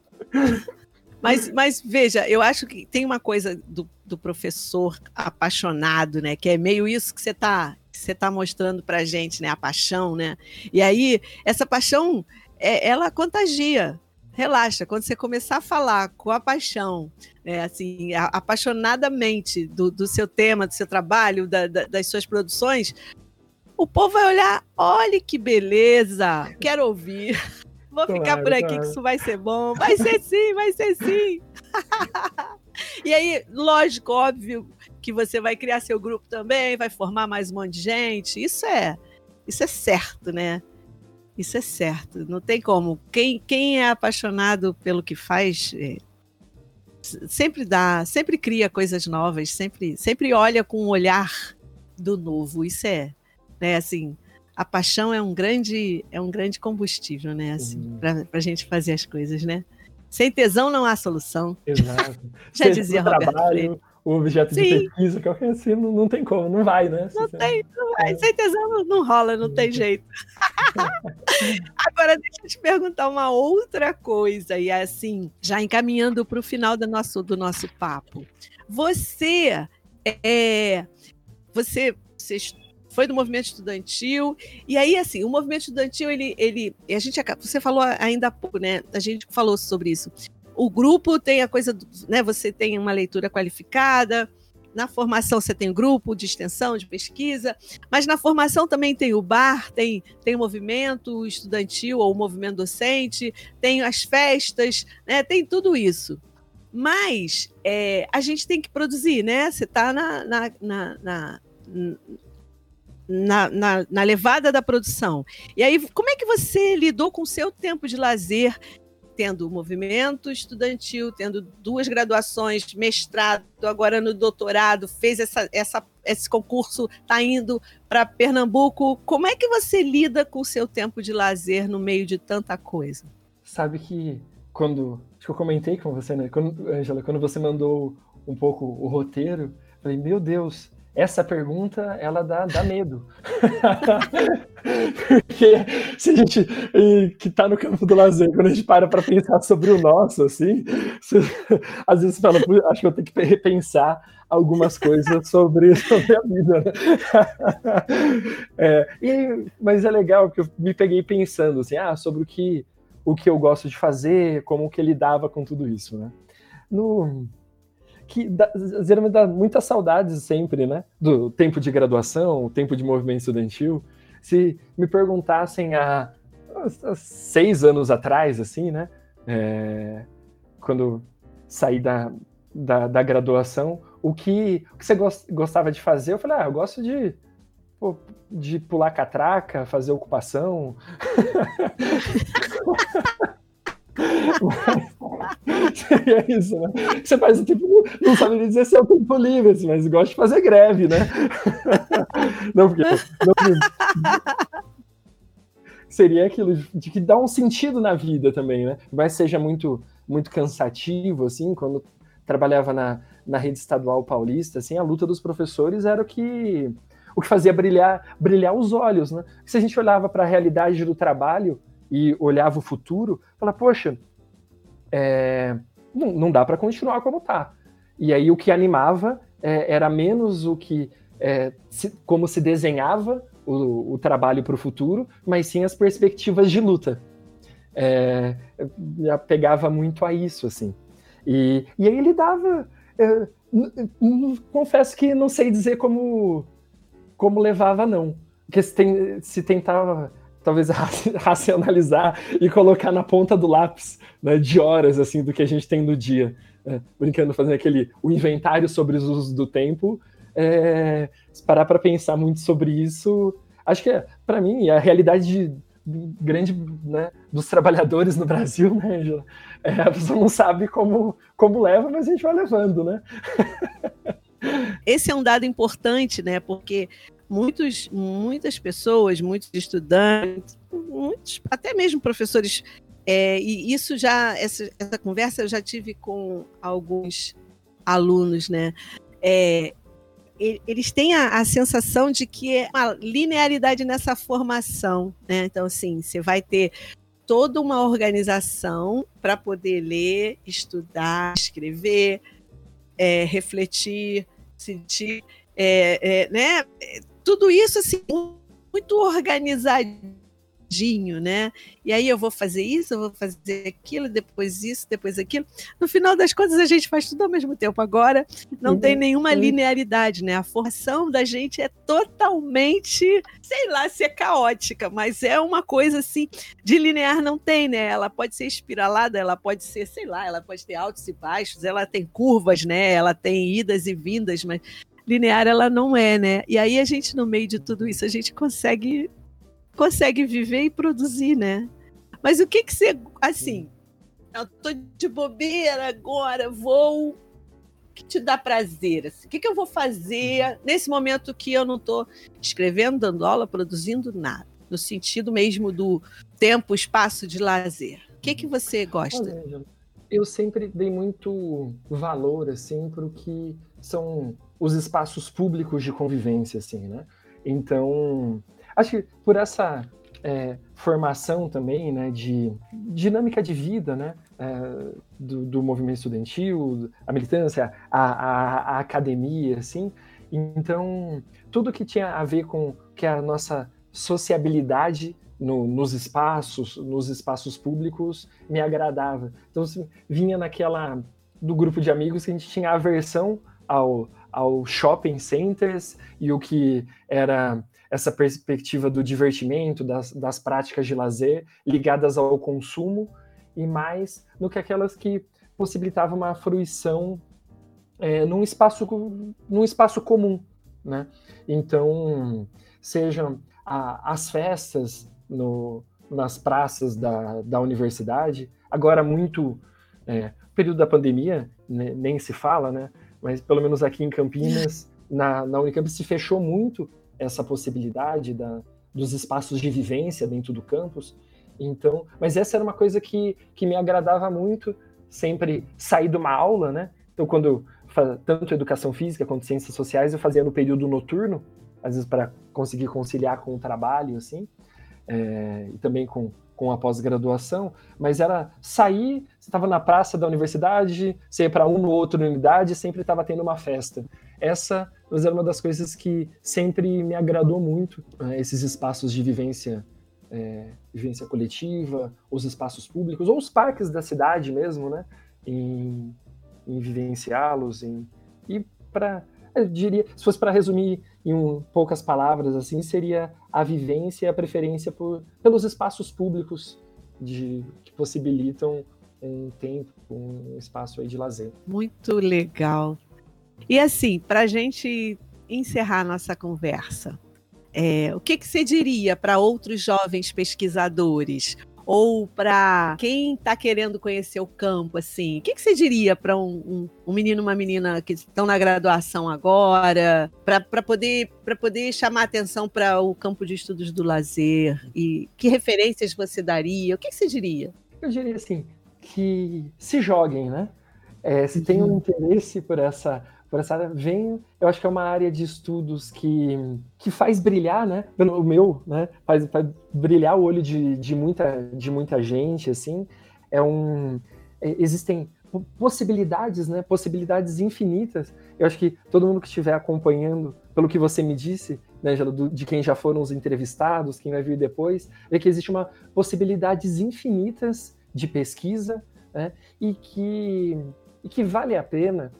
mas, mas veja, eu acho que tem uma coisa do, do professor apaixonado, né? Que é meio isso que você está você tá mostrando para gente, né? A paixão, né? E aí, essa paixão, é, ela contagia relaxa, quando você começar a falar com a paixão, né, assim, apaixonadamente do, do, seu tema, do seu trabalho, da, da, das suas produções, o povo vai olhar, olha que beleza, quero ouvir. Vou claro, ficar por aqui claro. que isso vai ser bom. Vai ser sim, vai ser sim. e aí, lógico, óbvio que você vai criar seu grupo também, vai formar mais um monte de gente. Isso é, isso é certo, né? Isso é certo, não tem como. Quem, quem é apaixonado pelo que faz é, sempre dá, sempre cria coisas novas, sempre, sempre olha com um olhar do novo. Isso é, né? Assim, a paixão é um grande, é um grande combustível, né? Assim, para a gente fazer as coisas, né? Sem tesão não há solução. Exato. Já dizia Roberto trabalho, Freire o objeto Sim. de pesquisa, qualquer é assim, não, não tem como, não vai, né? Não tem, não vai. É. Sem tesão não, não rola, não tem jeito. Agora, deixa eu te perguntar uma outra coisa, e assim, já encaminhando para o final do nosso, do nosso papo. Você é. Você, você foi do movimento estudantil, e aí, assim, o movimento estudantil, ele. ele a gente, você falou ainda há pouco, né? A gente falou sobre isso o grupo tem a coisa, né? Você tem uma leitura qualificada. Na formação você tem o grupo de extensão, de pesquisa, mas na formação também tem o bar, tem, tem o movimento estudantil ou o movimento docente, tem as festas, né? tem tudo isso. Mas é, a gente tem que produzir, né? Você está na, na, na, na na, na, na, levada da produção. E aí, como é que você lidou com o seu tempo de lazer tendo movimento estudantil, tendo duas graduações, mestrado, agora no doutorado, fez essa, essa, esse concurso, está indo para Pernambuco. Como é que você lida com o seu tempo de lazer no meio de tanta coisa? Sabe que quando. Acho que eu comentei com você, né? Quando, Angela, quando você mandou um pouco o roteiro, falei, meu Deus, essa pergunta ela dá, dá medo. Porque se a gente que está no campo do lazer, quando a gente para para pensar sobre o nosso, assim, às vezes fala, acho que eu tenho que repensar algumas coisas sobre, sobre a vida. É, e, mas é legal que eu me peguei pensando assim, ah, sobre o que, o que eu gosto de fazer, como que ele dava com tudo isso, né? No, que dá, geralmente dá muitas saudades sempre, né? Do tempo de graduação, o tempo de movimento estudantil. Se me perguntassem há, há seis anos atrás, assim, né? É, quando saí da, da, da, graduação, o que, o que você gostava de fazer? Eu falei, ah, eu gosto de, de pular catraca, fazer ocupação. Seria isso, né? Você faz o tempo, não sabe nem dizer se é o tempo livre, assim, mas gosta de fazer greve, né? não, porque, não, seria aquilo de que dá um sentido na vida também, né? Mas seja muito, muito cansativo, assim, quando trabalhava na, na rede estadual paulista, assim, a luta dos professores era o que o que fazia brilhar brilhar os olhos, né? Se a gente olhava para a realidade do trabalho e olhava o futuro, fala, poxa, é, não, não, dá para continuar como está. E aí o que animava é, era menos o que é, se, como se desenhava o, o trabalho para o futuro, mas sim as perspectivas de luta. É, me apegava muito a isso, assim. E, e aí ele dava. É, confesso que não sei dizer como, como levava, não. Porque se, tem, se tentava talvez racionalizar e colocar na ponta do lápis né, de horas assim do que a gente tem no dia, né, brincando, fazendo aquele o inventário sobre os usos do tempo. É, se parar para pensar muito sobre isso, acho que é, para mim a realidade de, grande né, dos trabalhadores no Brasil, né, Angela? É, a pessoa não sabe como, como leva, mas a gente vai levando, né? Esse é um dado importante, né? Porque muitos, muitas pessoas, muitos estudantes, muitos, até mesmo professores, é, e isso já, essa, essa conversa eu já tive com alguns alunos, né? É, eles têm a, a, sensação de que é uma linearidade nessa formação, né? Então, assim, você vai ter toda uma organização para poder ler, estudar, escrever, é, refletir, sentir, é, é, né? Tudo isso assim, muito organizadinho, né? E aí eu vou fazer isso, eu vou fazer aquilo, depois isso, depois aquilo. No final das contas, a gente faz tudo ao mesmo tempo. Agora não uhum. tem nenhuma linearidade, né? A formação da gente é totalmente, sei lá se é caótica, mas é uma coisa assim, de linear não tem, né? Ela pode ser espiralada, ela pode ser, sei lá, ela pode ter altos e baixos, ela tem curvas, né? Ela tem idas e vindas, mas linear ela não é, né? E aí a gente, no meio de tudo isso, a gente consegue consegue viver e produzir, né? Mas o que que você, assim, eu tô de bobeira agora, vou o que te dá prazer? Assim? O que, que eu vou fazer nesse momento que eu não estou escrevendo, dando aula, produzindo nada? No sentido mesmo do tempo, espaço de lazer. O que, que você gosta? eu sempre dei muito valor assim para o que são os espaços públicos de convivência, assim, né? Então, acho que por essa é, formação também, né, de dinâmica de vida, né, é, do, do, movimento estudantil, a militância, a, a, a, academia, assim, então tudo que tinha a ver com que a nossa sociabilidade no, nos espaços, nos espaços públicos, me agradava. Então, assim, vinha naquela do grupo de amigos que a gente tinha aversão ao, ao shopping centers e o que era essa perspectiva do divertimento, das, das práticas de lazer ligadas ao consumo e mais no que aquelas que possibilitavam uma fruição é, num, espaço, num espaço comum, né? Então, sejam a, as festas no, nas praças da, da universidade, agora muito é, período da pandemia, né, nem se fala, né? Mas pelo menos aqui em Campinas, na, na Unicamp se fechou muito essa possibilidade da, dos espaços de vivência dentro do campus. Então, mas essa era uma coisa que, que me agradava muito, sempre sair de uma aula, né? Então, quando tanto educação física quanto ciências sociais eu fazia no período noturno, às vezes para conseguir conciliar com o trabalho, assim, é, e também com com a pós-graduação, mas era sair, você estava na praça da universidade, você ia para uma ou outra unidade, sempre estava tendo uma festa. Essa era uma das coisas que sempre me agradou muito, né, esses espaços de vivência, é, vivência coletiva, os espaços públicos, ou os parques da cidade mesmo, né, em, em vivenciá-los, e para diria, se fosse para resumir em um, poucas palavras, assim, seria a vivência e a preferência por, pelos espaços públicos de, que possibilitam um tempo, um espaço de lazer. Muito legal. E assim, para a gente encerrar nossa conversa, é, o que, que você diria para outros jovens pesquisadores? Ou para quem está querendo conhecer o campo, assim, o que, que você diria para um, um, um, menino, uma menina que estão na graduação agora, para poder, poder chamar atenção para o campo de estudos do lazer? E que referências você daria? O que, que você diria? Eu diria assim, que se joguem, né? É, se tem um uhum. interesse por essa por essa área, venho. Eu acho que é uma área de estudos que, que faz brilhar, né? O meu, né? Faz, faz brilhar o olho de, de, muita, de muita gente, assim. É um. É, existem possibilidades, né? Possibilidades infinitas. Eu acho que todo mundo que estiver acompanhando, pelo que você me disse, né, de quem já foram os entrevistados, quem vai vir depois, é que existe uma possibilidades infinitas de pesquisa, né? E que e que vale a pena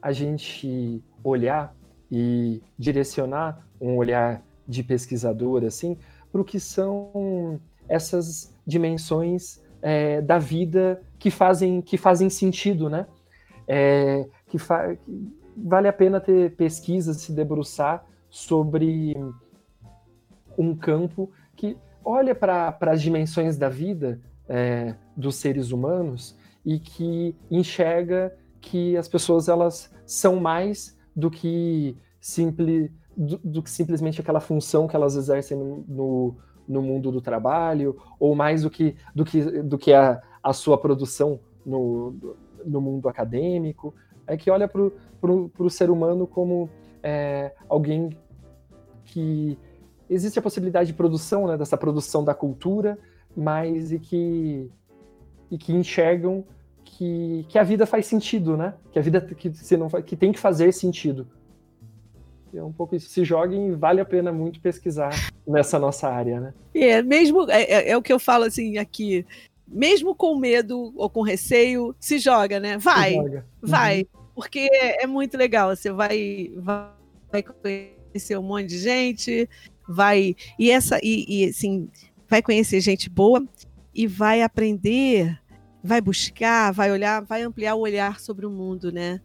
a gente olhar e direcionar um olhar de pesquisador assim para o que são essas dimensões é, da vida que fazem que fazem sentido, né? É, que, fa que vale a pena ter pesquisas, se debruçar sobre um campo que olha para as dimensões da vida é, dos seres humanos e que enxerga que as pessoas elas são mais do que simple, do, do que simplesmente aquela função que elas exercem no, no, no, mundo do trabalho ou mais do que do que, do que a, a sua produção no, no mundo acadêmico. É que olha para o ser humano como é, alguém que existe a possibilidade de produção né, dessa produção da cultura mas e que e que enxergam que, que a vida faz sentido, né? Que a vida que, se não, que tem que fazer sentido. É um pouco isso. Se joguem, vale a pena muito pesquisar nessa nossa área, né? É, mesmo, é, é, é o que eu falo assim aqui, mesmo com medo ou com receio, se joga, né? Vai, joga. vai, uhum. porque é muito legal. Você vai, vai conhecer um monte de gente, vai e essa e, e assim vai conhecer gente boa e vai aprender vai buscar, vai olhar, vai ampliar o olhar sobre o mundo, né?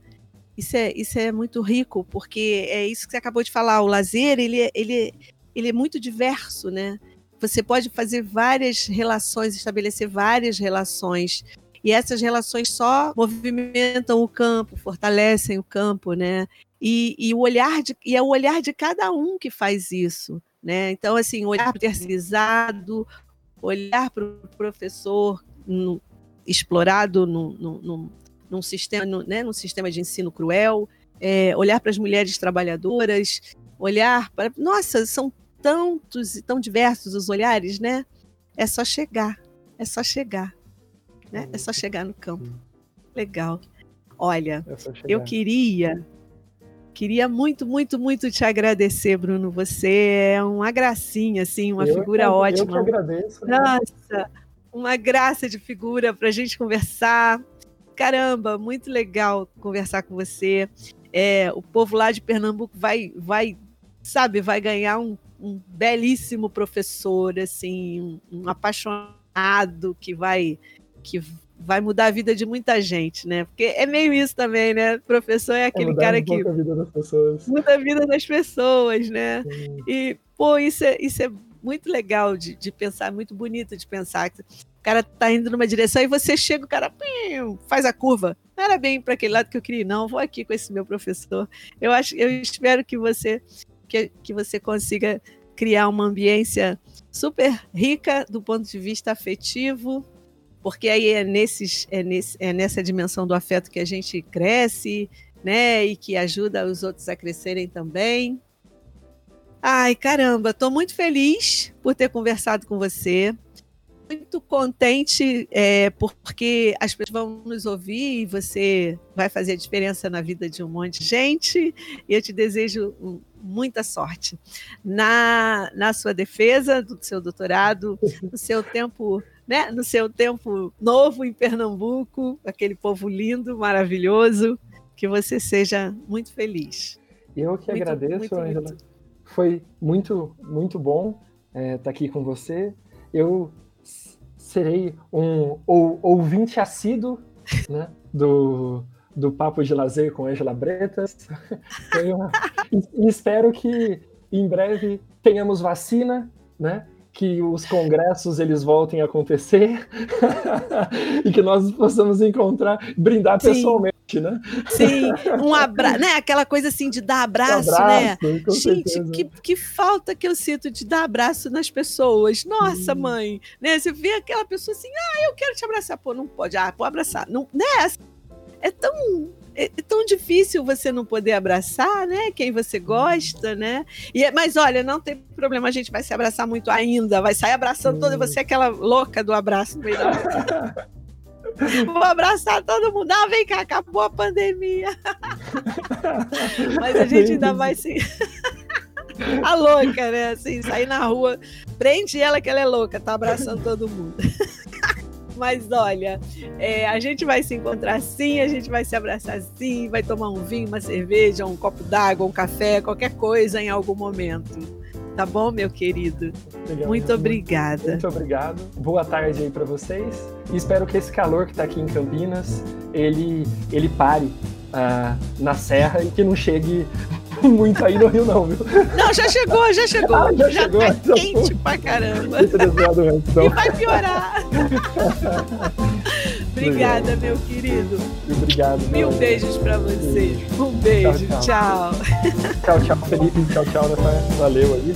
Isso é, isso é muito rico, porque é isso que você acabou de falar, o lazer, ele, é, ele, ele é muito diverso, né? Você pode fazer várias relações, estabelecer várias relações, e essas relações só movimentam o campo, fortalecem o campo, né? E, e, o olhar de, e é o olhar de cada um que faz isso, né? Então, assim, olhar terceirizado, olhar para o professor explorado no, no, num, sistema, no, né, num sistema de ensino cruel, é, olhar para as mulheres trabalhadoras, olhar para. Nossa, são tantos e tão diversos os olhares, né? É só chegar, é só chegar, né? É só chegar no campo. Legal. Olha, é eu queria Queria muito, muito, muito te agradecer, Bruno. Você é uma gracinha, assim, uma eu figura que, ótima. Eu que agradeço. Né? Uma graça de figura para a gente conversar. Caramba, muito legal conversar com você. É, o povo lá de Pernambuco vai, vai, sabe, vai ganhar um, um belíssimo professor, assim, um, um, apaixonado que vai, que vai mudar a vida de muita gente, né? Porque é meio isso também, né? O professor é aquele é cara que muda a vida das pessoas, muda a vida das pessoas, né? Sim. E pô, isso é, isso é muito legal de, de pensar, muito bonito de pensar. O cara tá indo numa direção e você chega, o cara pim, faz a curva. Não era bem para aquele lado que eu queria, não. Vou aqui com esse meu professor. Eu acho, eu espero que você que, que você consiga criar uma ambiência super rica do ponto de vista afetivo, porque aí é, nesses, é, nesse, é nessa dimensão do afeto que a gente cresce, né? E que ajuda os outros a crescerem também. Ai, caramba, estou muito feliz por ter conversado com você. Muito contente é, porque as pessoas vão nos ouvir e você vai fazer a diferença na vida de um monte de gente. E eu te desejo muita sorte na, na sua defesa do seu doutorado, no seu tempo, né, no seu tempo novo em Pernambuco, aquele povo lindo, maravilhoso. Que você seja muito feliz. Eu que muito, agradeço, Angela foi muito, muito bom estar é, tá aqui com você. Eu serei um ou, ouvinte assíduo né, do, do Papo de Lazer com Angela Bretas. e espero que em breve tenhamos vacina, né? que os congressos eles voltem a acontecer e que nós possamos encontrar, brindar Sim. pessoalmente, né? Sim, um abraço, né? Aquela coisa assim de dar abraço, um abraço né? Gente, que, que falta que eu sinto de dar abraço nas pessoas. Nossa, hum. mãe, né? Você vê aquela pessoa assim, ah, eu quero te abraçar, pô, não pode, ah, pode abraçar, não, né? É tão é, é tão difícil você não poder abraçar, né? Quem você gosta, né? E, é, mas olha, não tem problema, a gente vai se abraçar muito ainda, vai sair abraçando todo, você é aquela louca do abraço no meio da Vou abraçar todo mundo. Ah, vem cá, acabou a pandemia. Mas a gente ainda vai se. a louca, né? Assim, sair na rua, prende ela que ela é louca, tá abraçando todo mundo. Mas olha, é, a gente vai se encontrar sim, a gente vai se abraçar sim, vai tomar um vinho, uma cerveja, um copo d'água, um café, qualquer coisa em algum momento. Tá bom, meu querido? Legal. Muito obrigada. Muito obrigado. Boa tarde aí para vocês. E espero que esse calor que tá aqui em Campinas, ele, ele pare uh, na serra e que não chegue muito aí no Rio, não, viu? Não, já chegou, já chegou. Ah, já, já chegou. Tá já quente pra caramba. Então. E vai piorar. Obrigada, meu querido. Obrigado. Mil beijos pra você. Um beijo. Tchau, tchau. Tchau, tchau, Felipe. Tchau, tchau, Rafael. Valeu aí.